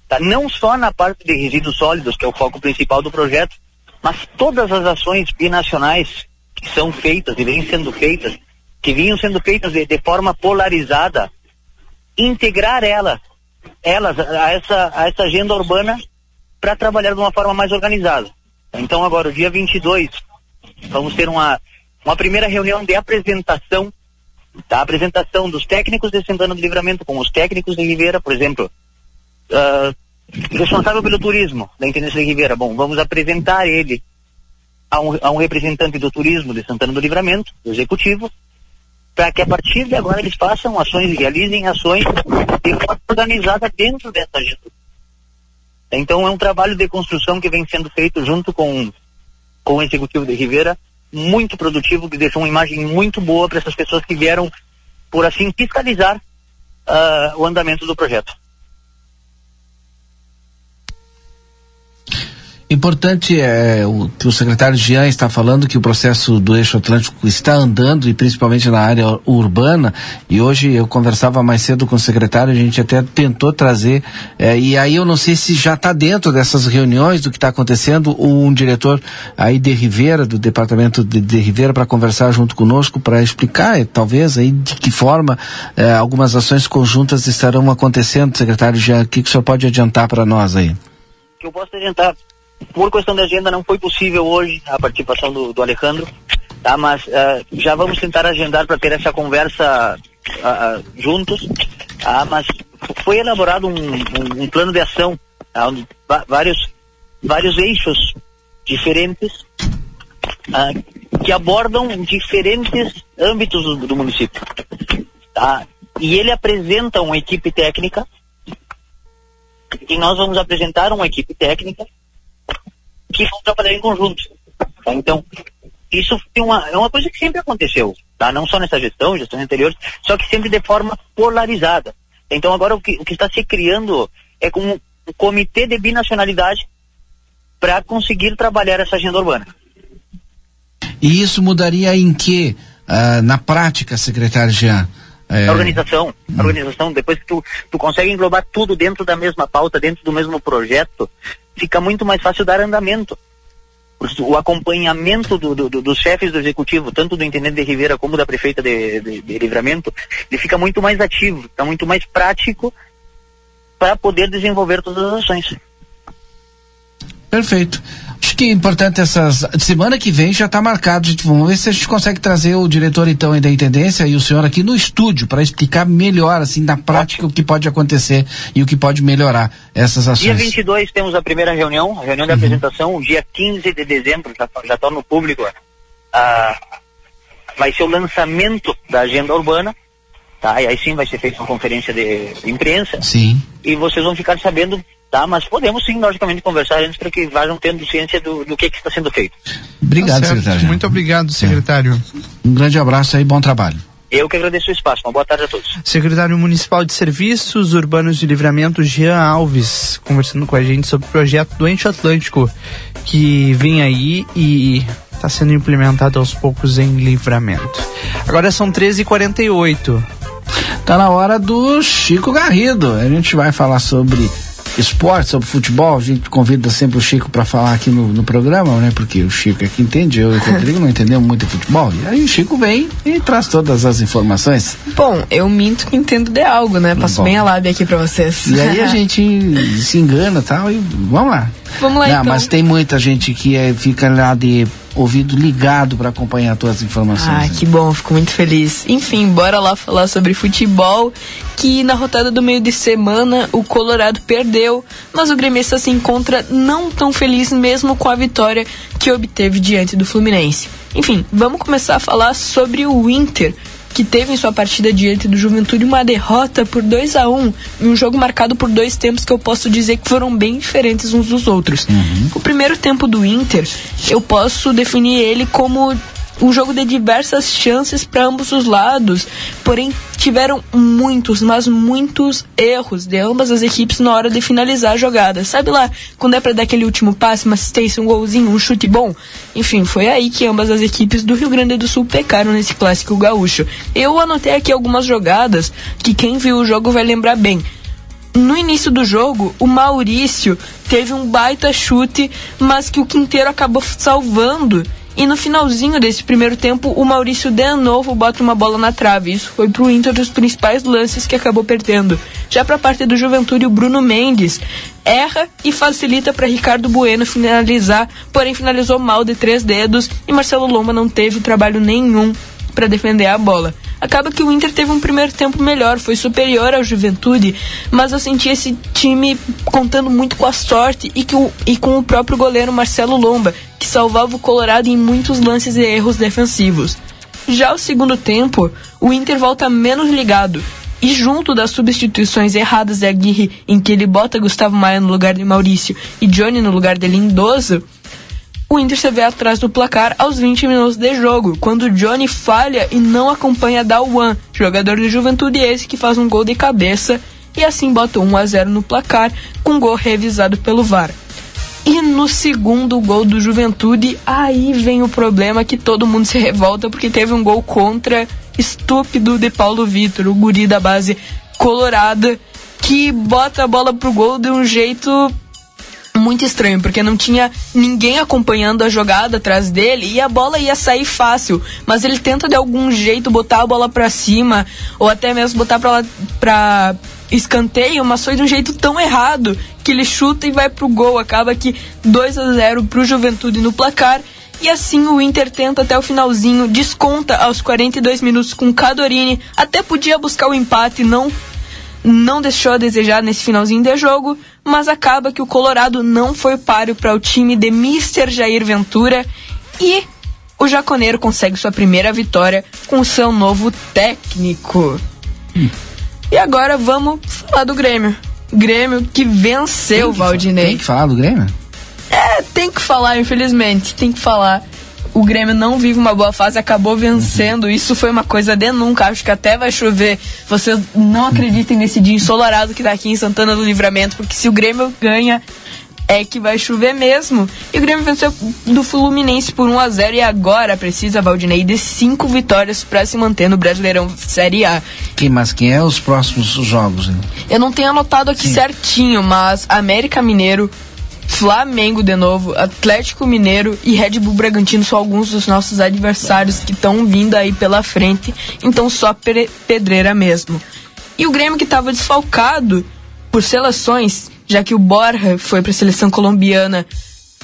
tá? Não só na parte de resíduos sólidos, que é o foco principal do projeto, mas todas as ações binacionais que são feitas e vêm sendo feitas, que vinham sendo feitas de, de forma polarizada, integrar elas, elas a essa, a essa agenda urbana para trabalhar de uma forma mais organizada. Então agora, o dia 22, vamos ter uma, uma primeira reunião de apresentação, da apresentação dos técnicos de Santana do Livramento com os técnicos de Ribeira, por exemplo, ah, responsável pelo turismo da Intendência de Ribeira. Bom, vamos apresentar ele a um, a um representante do turismo de Santana do Livramento, do executivo, para que a partir de agora eles façam ações, realizem ações de forma organizada dentro dessa agenda. Então é um trabalho de construção que vem sendo feito junto com, com o executivo de Ribeira, muito produtivo, que deixou uma imagem muito boa para essas pessoas que vieram, por assim, fiscalizar ah, o andamento do projeto. Importante é o que o secretário Jean está falando que o processo do eixo atlântico está andando e principalmente na área urbana. E hoje eu conversava mais cedo com o secretário, a gente até tentou trazer. eh, e aí eu não sei se já está dentro dessas reuniões do que está acontecendo um diretor aí de Rivera, do departamento de, de Rivera, para conversar junto conosco, para explicar, eh, talvez, aí de que forma eh, algumas ações conjuntas estarão acontecendo, secretário Jean. O que, que o senhor pode adiantar para nós aí? que eu posso adiantar. Por questão de agenda, não foi possível hoje a participação do, do Alejandro, tá? Mas ah, já vamos tentar agendar para ter essa conversa ah, ah, juntos, tá? Mas foi elaborado um, um- um plano de ação, tá? Vários, vários eixos diferentes ah, que abordam diferentes âmbitos do, do município, tá? E ele apresenta uma equipe técnica e nós vamos apresentar uma equipe técnica que vão trabalhar em conjunto. tá? Então, isso é uma, é uma coisa que sempre aconteceu, tá? Não só nessa gestão, gestões anteriores, só que sempre de forma polarizada. Então agora o que, o que está se criando é como um comitê de binacionalidade para conseguir trabalhar essa agenda urbana. E isso mudaria em que, ah, na prática, secretário Jean? É, A organização, a organização, depois que tu, tu consegue englobar tudo dentro da mesma pauta, dentro do mesmo projeto, fica muito mais fácil dar andamento. O acompanhamento do- do- do- dos chefes do executivo, tanto do intendente de Ribeira como da prefeita de, de- de Livramento, ele fica muito mais ativo, está muito mais prático para poder desenvolver todas as ações. Perfeito. Acho que é importante essas. Semana que vem já está marcado. Gente, vamos ver se a gente consegue trazer o diretor então da intendência e o senhor aqui no estúdio para explicar melhor, assim, na prática, o que pode acontecer e o que pode melhorar essas ações. Dia 22 temos a primeira reunião, a reunião de apresentação, dia 15 de dezembro, já, está no público, ah, vai ser o lançamento da agenda urbana, tá? E aí sim vai ser feita uma conferência de imprensa Sim. e vocês vão ficar sabendo, tá? Mas podemos sim, logicamente, conversar antes para que vajam tendo ciência do, do que, que está sendo feito. Obrigado, Tá secretário. Muito obrigado, secretário. Um grande abraço aí, bom trabalho. Eu que agradeço o espaço. Uma boa tarde a todos. Secretário Municipal de Serviços Urbanos de Livramento, Jean Alves, conversando com a gente sobre o projeto do Ente Atlântico, que vem aí e está sendo implementado aos poucos em Livramento. Agora são 13h48. Tá na hora do Chico Garrido. A gente vai falar sobre esporte, sobre futebol. A gente convida sempre o Chico para falar aqui no, no programa, né? Porque o Chico é que entende, eu e o Rodrigo não entendemos muito de futebol. E aí o Chico vem e traz todas as informações. Bom, eu minto que entendo de algo, né? Passo Bom. bem a lábia aqui pra vocês. E aí a gente se engana e tal, e vamos lá. Vamos lá, Não, então. Mas tem muita gente que é, fica lá de ouvido ligado para acompanhar todas as informações. Ah, que bom, fico muito feliz. Enfim, bora lá falar sobre futebol, que na rodada do meio de semana o Colorado perdeu, mas o gremista se encontra não tão feliz mesmo com a vitória que obteve diante do Fluminense. Enfim, vamos começar a falar sobre o Inter, que teve em sua partida diante do Juventude uma derrota por 2 a 1 em um jogo marcado por dois tempos que eu posso dizer que foram bem diferentes uns dos outros. O primeiro tempo do Inter, eu posso definir ele como um jogo de diversas chances para ambos os lados, porém tiveram muitos, mas muitos erros de ambas as equipes na hora de finalizar a jogada. Sabe lá, quando é para dar aquele último passe, uma assistência, um golzinho, um chute bom? Enfim, foi aí que ambas as equipes do Rio Grande do Sul pecaram nesse clássico gaúcho. Eu anotei aqui algumas jogadas que quem viu o jogo vai lembrar bem. No início do jogo, o Maurício teve um baita chute, mas que o Quinteiro acabou salvando. E no finalzinho desse primeiro tempo, o Maurício de novo bota uma bola na trave. Isso foi pro Inter dos principais lances que acabou perdendo. Já pra parte do Juventude, o Bruno Mendes erra e facilita para Ricardo Bueno finalizar, porém finalizou mal de três dedos e Marcelo Lomba não teve trabalho nenhum para defender a bola. Acaba que o Inter teve um primeiro tempo melhor, foi superior ao Juventude, mas eu senti esse time contando muito com a sorte e, que o, e com o próprio goleiro Marcelo Lomba, que salvava o Colorado em muitos lances e erros defensivos. Já o segundo tempo, o Inter volta menos ligado. E junto das substituições erradas de Aguirre, em que ele bota Gustavo Maia no lugar de Maurício e Johnny no lugar de Lindoso, o Inter se vê atrás do placar aos 20 minutos de jogo, quando Johnny falha e não acompanha Dalwan, jogador de juventude esse que faz um gol de cabeça e assim bota 1 a 0 no placar, com gol revisado pelo VAR. E no segundo gol do Juventude, aí vem o problema que todo mundo se revolta porque teve um gol contra estúpido de Paulo Vitor, o guri da base colorada, que bota a bola pro gol de um jeito muito estranho, porque não tinha ninguém acompanhando a jogada atrás dele e a bola ia sair fácil, mas ele tenta de algum jeito botar a bola para cima ou até mesmo botar para lá para escanteio, mas foi de um jeito tão errado que ele chuta e vai pro gol, acaba que 2 a 0 pro Juventude no placar. E assim o Inter tenta até o finalzinho, desconta aos 42 minutos com Cadorini, até podia buscar o empate, não não deixou a desejar nesse finalzinho de jogo, mas acaba que o Colorado não foi páreo para o time de Mr. Jair Ventura e o Jaconeiro consegue sua primeira vitória com seu novo técnico. Hum. E agora vamos falar do Grêmio. Grêmio que venceu o Valdinei. Tem que falar do Grêmio? É, tem que falar, infelizmente, tem que falar. O Grêmio não vive uma boa fase, acabou vencendo. Isso foi uma coisa de nunca. Acho que até vai chover. Vocês não acreditem nesse dia ensolarado que tá aqui em Santana do Livramento, porque se o Grêmio ganha, é que vai chover mesmo. E o Grêmio venceu do Fluminense por 1 a 0 e agora precisa Valdinei de cinco vitórias para se manter no Brasileirão Série A. Quem, mas quem é os próximos jogos? Hein? Eu não tenho anotado aqui certinho, mas América Mineiro, Flamengo de novo, Atlético Mineiro e Red Bull Bragantino são alguns dos nossos adversários que estão vindo aí pela frente, então só pe- pedreira mesmo. E o Grêmio que estava desfalcado por seleções, já que o Borja foi para a seleção colombiana,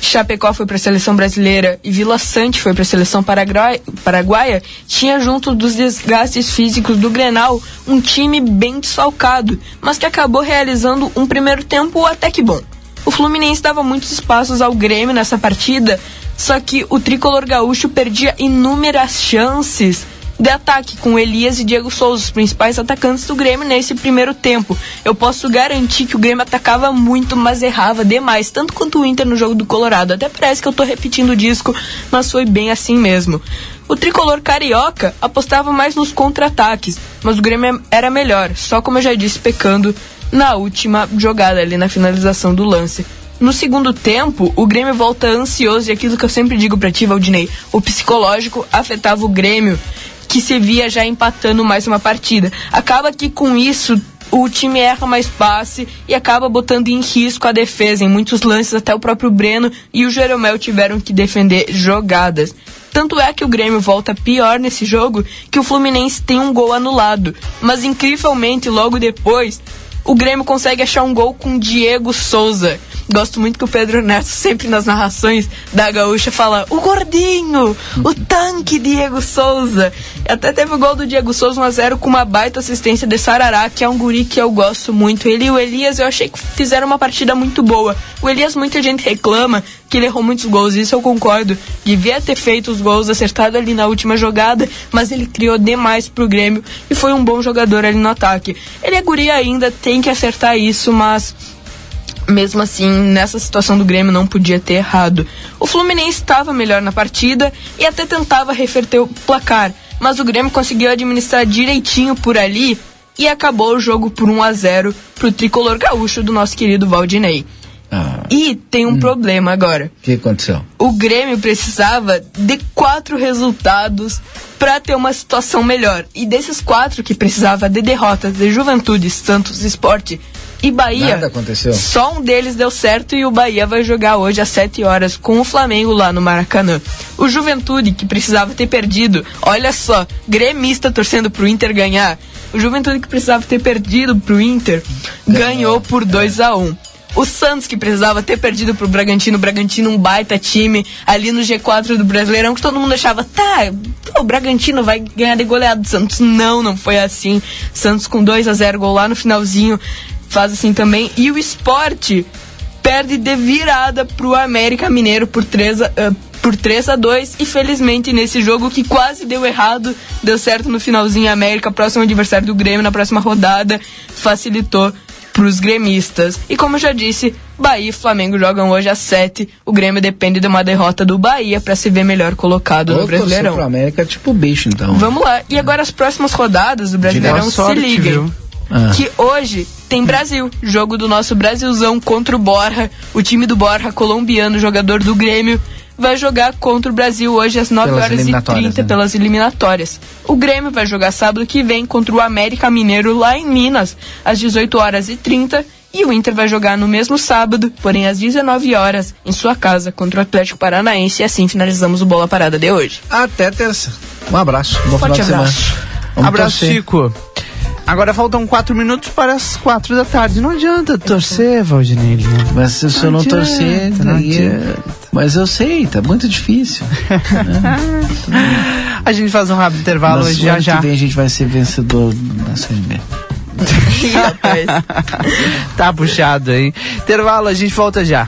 Chapecó foi para a seleção brasileira e Vila Sante foi para a seleção paraguai- paraguaia, tinha junto dos desgastes físicos do Grenal um time bem desfalcado, mas que acabou realizando um primeiro tempo até que bom. O Fluminense dava muitos espaços ao Grêmio nessa partida, só que o tricolor gaúcho perdia inúmeras chances de ataque com Elias e Diego Souza, os principais atacantes do Grêmio nesse primeiro tempo. Eu posso garantir que o Grêmio atacava muito, mas errava demais, tanto quanto o Inter no jogo do Colorado. Até parece que eu tô repetindo o disco, mas foi bem assim mesmo. O tricolor carioca apostava mais nos contra-ataques, mas o Grêmio era melhor, só como eu já disse, pecando na última jogada ali na finalização do lance. No segundo tempo, o Grêmio volta ansioso e aquilo que eu sempre digo pra ti, Valdinei, o psicológico afetava o Grêmio, que se via já empatando mais uma partida. Acaba que com isso o time erra mais passe e acaba botando em risco a defesa. Em muitos lances, até o próprio Breno e o Jeromel tiveram que defender jogadas. Tanto é que o Grêmio volta pior nesse jogo que o Fluminense tem um gol anulado. Mas incrivelmente, logo depois, o Grêmio consegue achar um gol com Diego Souza. Gosto muito que o Pedro Neto, sempre nas narrações da Gaúcha, fala: o gordinho, o tanque Diego Souza. Até teve o gol do Diego Souza 1x0 com uma baita assistência de Sarará, que é um guri que eu gosto muito. Ele e o Elias, eu achei que fizeram uma partida muito boa. O Elias, muita gente reclama que ele errou muitos gols, isso eu concordo. Devia ter feito os gols acertado ali na última jogada, mas ele criou demais pro Grêmio e foi um bom jogador ali no ataque. Ele é guri ainda, tem que acertar isso, mas mesmo assim, nessa situação do Grêmio não podia ter errado. O Fluminense estava melhor na partida e até tentava reverter o placar, mas o Grêmio conseguiu administrar direitinho por ali e acabou o jogo por 1 a 0 pro tricolor gaúcho do nosso querido Valdinei. E tem um problema agora. O que aconteceu? O Grêmio precisava de quatro resultados para ter uma situação melhor. E desses quatro que precisava de derrotas de Juventude, Santos, Esporte e Bahia, Nada aconteceu. só um deles deu certo e o Bahia vai jogar hoje às 7 horas com o Flamengo lá no Maracanã. O Juventude, que precisava ter perdido, olha só, gremista torcendo pro Inter ganhar. O Juventude que precisava ter perdido pro Inter, ganhou, por 2 a 1 o Santos, que precisava ter perdido pro Bragantino, o Bragantino um baita time, ali no G4 do Brasileirão, que todo mundo achava, tá, o Bragantino vai ganhar de goleado do Santos. Não, não foi assim. Santos com 2 a 0 gol lá no finalzinho, faz assim também. E o esporte perde de virada pro América Mineiro por 3 a, ah, por 3 a 2 e felizmente nesse jogo que quase deu errado, deu certo no finalzinho a América, próximo adversário do Grêmio na próxima rodada, facilitou pros gremistas. E como eu já disse, Bahia e Flamengo jogam hoje às 7. O Grêmio depende de uma derrota do Bahia para se ver melhor colocado no Brasileirão. pro América é tipo bicho, então. Vamos lá. E agora as próximas rodadas do Brasileirão Boa se sorte, liguem. viu? Ah. Que hoje tem Brasil. Jogo do nosso Brasilzão contra o Borja. O time do Borja, colombiano, jogador do Grêmio, vai jogar contra o Brasil hoje às 9 Pelas horas e eliminatórias, 30 né? pelas eliminatórias. O Grêmio vai jogar sábado que vem contra o América Mineiro lá em Minas, às 18 horas e 30. E o Inter vai jogar no mesmo sábado, porém às 19 horas, em sua casa, contra o Atlético Paranaense. E assim finalizamos o Bola Parada de hoje. Até terça. Um abraço. Bom Forte final de abraço. semana. Vamos Abraço, torcer. Chico. Agora faltam quatro minutos para as quatro da tarde. Não adianta torcer, Valdinei. Mas se eu não torcer, não é- adianta. Mas eu sei, tá muito difícil. A gente faz um rápido intervalo Mas hoje já já. que vem a gente vai ser vencedor da Série B. tá puxado, hein? Intervalo, a gente volta já.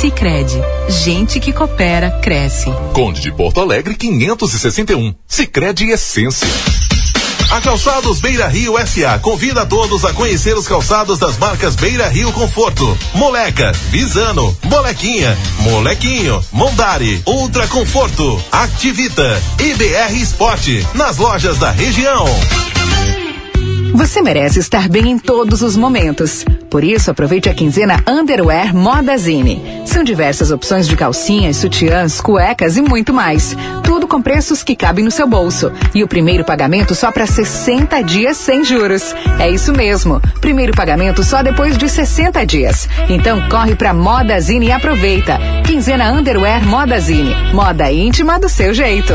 Sicredi, gente que coopera cresce. Conde de Porto Alegre 561. Sicredi Essência. A Calçados Beira Rio SA convida todos a conhecer os calçados das marcas Beira Rio Conforto, Moleca, Visano, Molequinha, Molequinho, Mondari, Ultra Conforto, Activita e BR Esporte nas lojas da região. Você merece estar bem em todos os momentos. Por isso, aproveite a quinzena Underwear Modazine. São diversas opções de calcinhas, sutiãs, cuecas e muito mais. Tudo com preços que cabem no seu bolso. E o primeiro pagamento só para 60 dias sem juros. É isso mesmo. Primeiro pagamento só depois de 60 dias. Então corre para Modazine e aproveita. Quinzena Underwear Modazine. Moda íntima do seu jeito.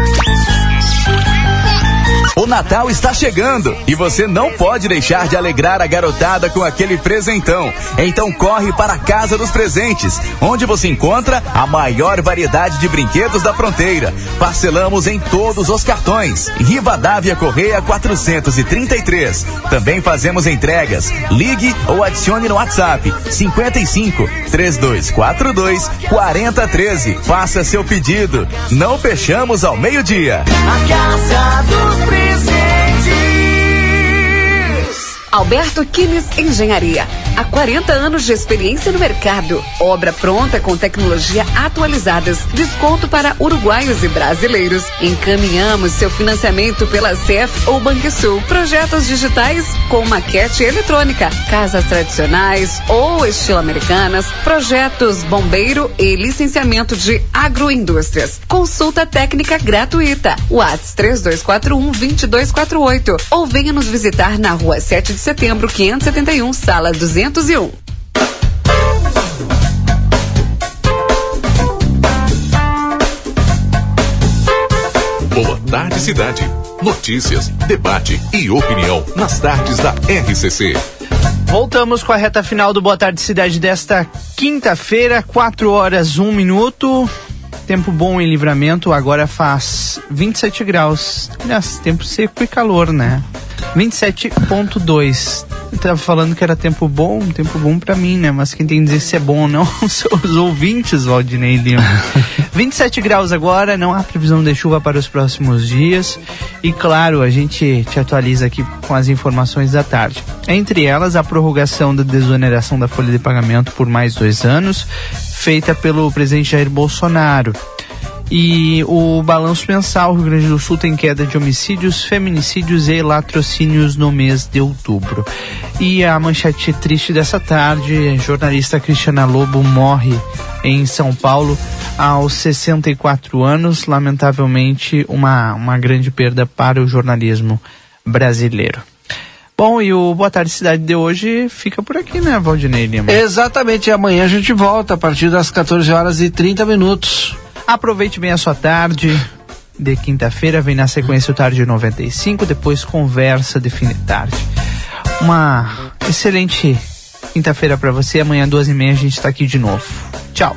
O Natal está chegando e você não pode deixar de alegrar a garotada com aquele presentão. Então corre para a Casa dos Presentes, onde você encontra a maior variedade de brinquedos da fronteira. Parcelamos em todos os cartões. Rivadavia Correia 433. Também fazemos entregas. Ligue ou adicione no WhatsApp 55 3242 4013. Faça seu pedido. Não fechamos ao meio-dia. A Casa dos Alberto Quiles Engenharia. Há 40 anos de experiência no mercado. Obra pronta com tecnologia atualizadas. Desconto para uruguaios e brasileiros. Encaminhamos seu financiamento pela CEF ou Banrisul. Projetos digitais com maquete eletrônica. Casas tradicionais ou estilo americanas. Projetos bombeiro e licenciamento de agroindústrias. Consulta técnica gratuita. Whats 3241 2248 ou venha nos visitar na rua 7 de setembro 571, sala 201. Boa tarde, cidade. Notícias, debate e opinião nas tardes da RCC. Voltamos com a reta final do Boa Tarde Cidade desta quinta-feira, 4 horas 1 minuto. Tempo bom em livramento, agora faz 27 graus. Aliás, tempo seco e calor, né? 27.2. Eu tava falando que era tempo bom, tempo bom para mim, né? Mas quem tem que dizer se é bom ou não são os ouvintes, Valdinei Lima. 27 graus agora, não há previsão de chuva para os próximos dias. E claro, a gente te atualiza aqui com as informações da tarde. Entre elas, a prorrogação da desoneração da folha de pagamento por mais dois anos, feita pelo presidente Jair Bolsonaro. E o balanço mensal, o Rio Grande do Sul tem queda de homicídios, feminicídios e latrocínios no mês de outubro. E a manchete triste dessa tarde, jornalista Cristiana Lobo morre em São Paulo aos 64 anos, lamentavelmente uma, uma grande perda para o jornalismo brasileiro. Bom, e o Boa Tarde Cidade de hoje fica por aqui, né, Valdinei Lima? Exatamente, amanhã a gente volta a partir das 14 horas e 30 minutos. Aproveite bem a sua tarde de quinta-feira, vem na sequência o Tarde 95, depois conversa de fim de tarde. Uma excelente quinta-feira para você, amanhã duas e meia a gente está aqui de novo. Tchau.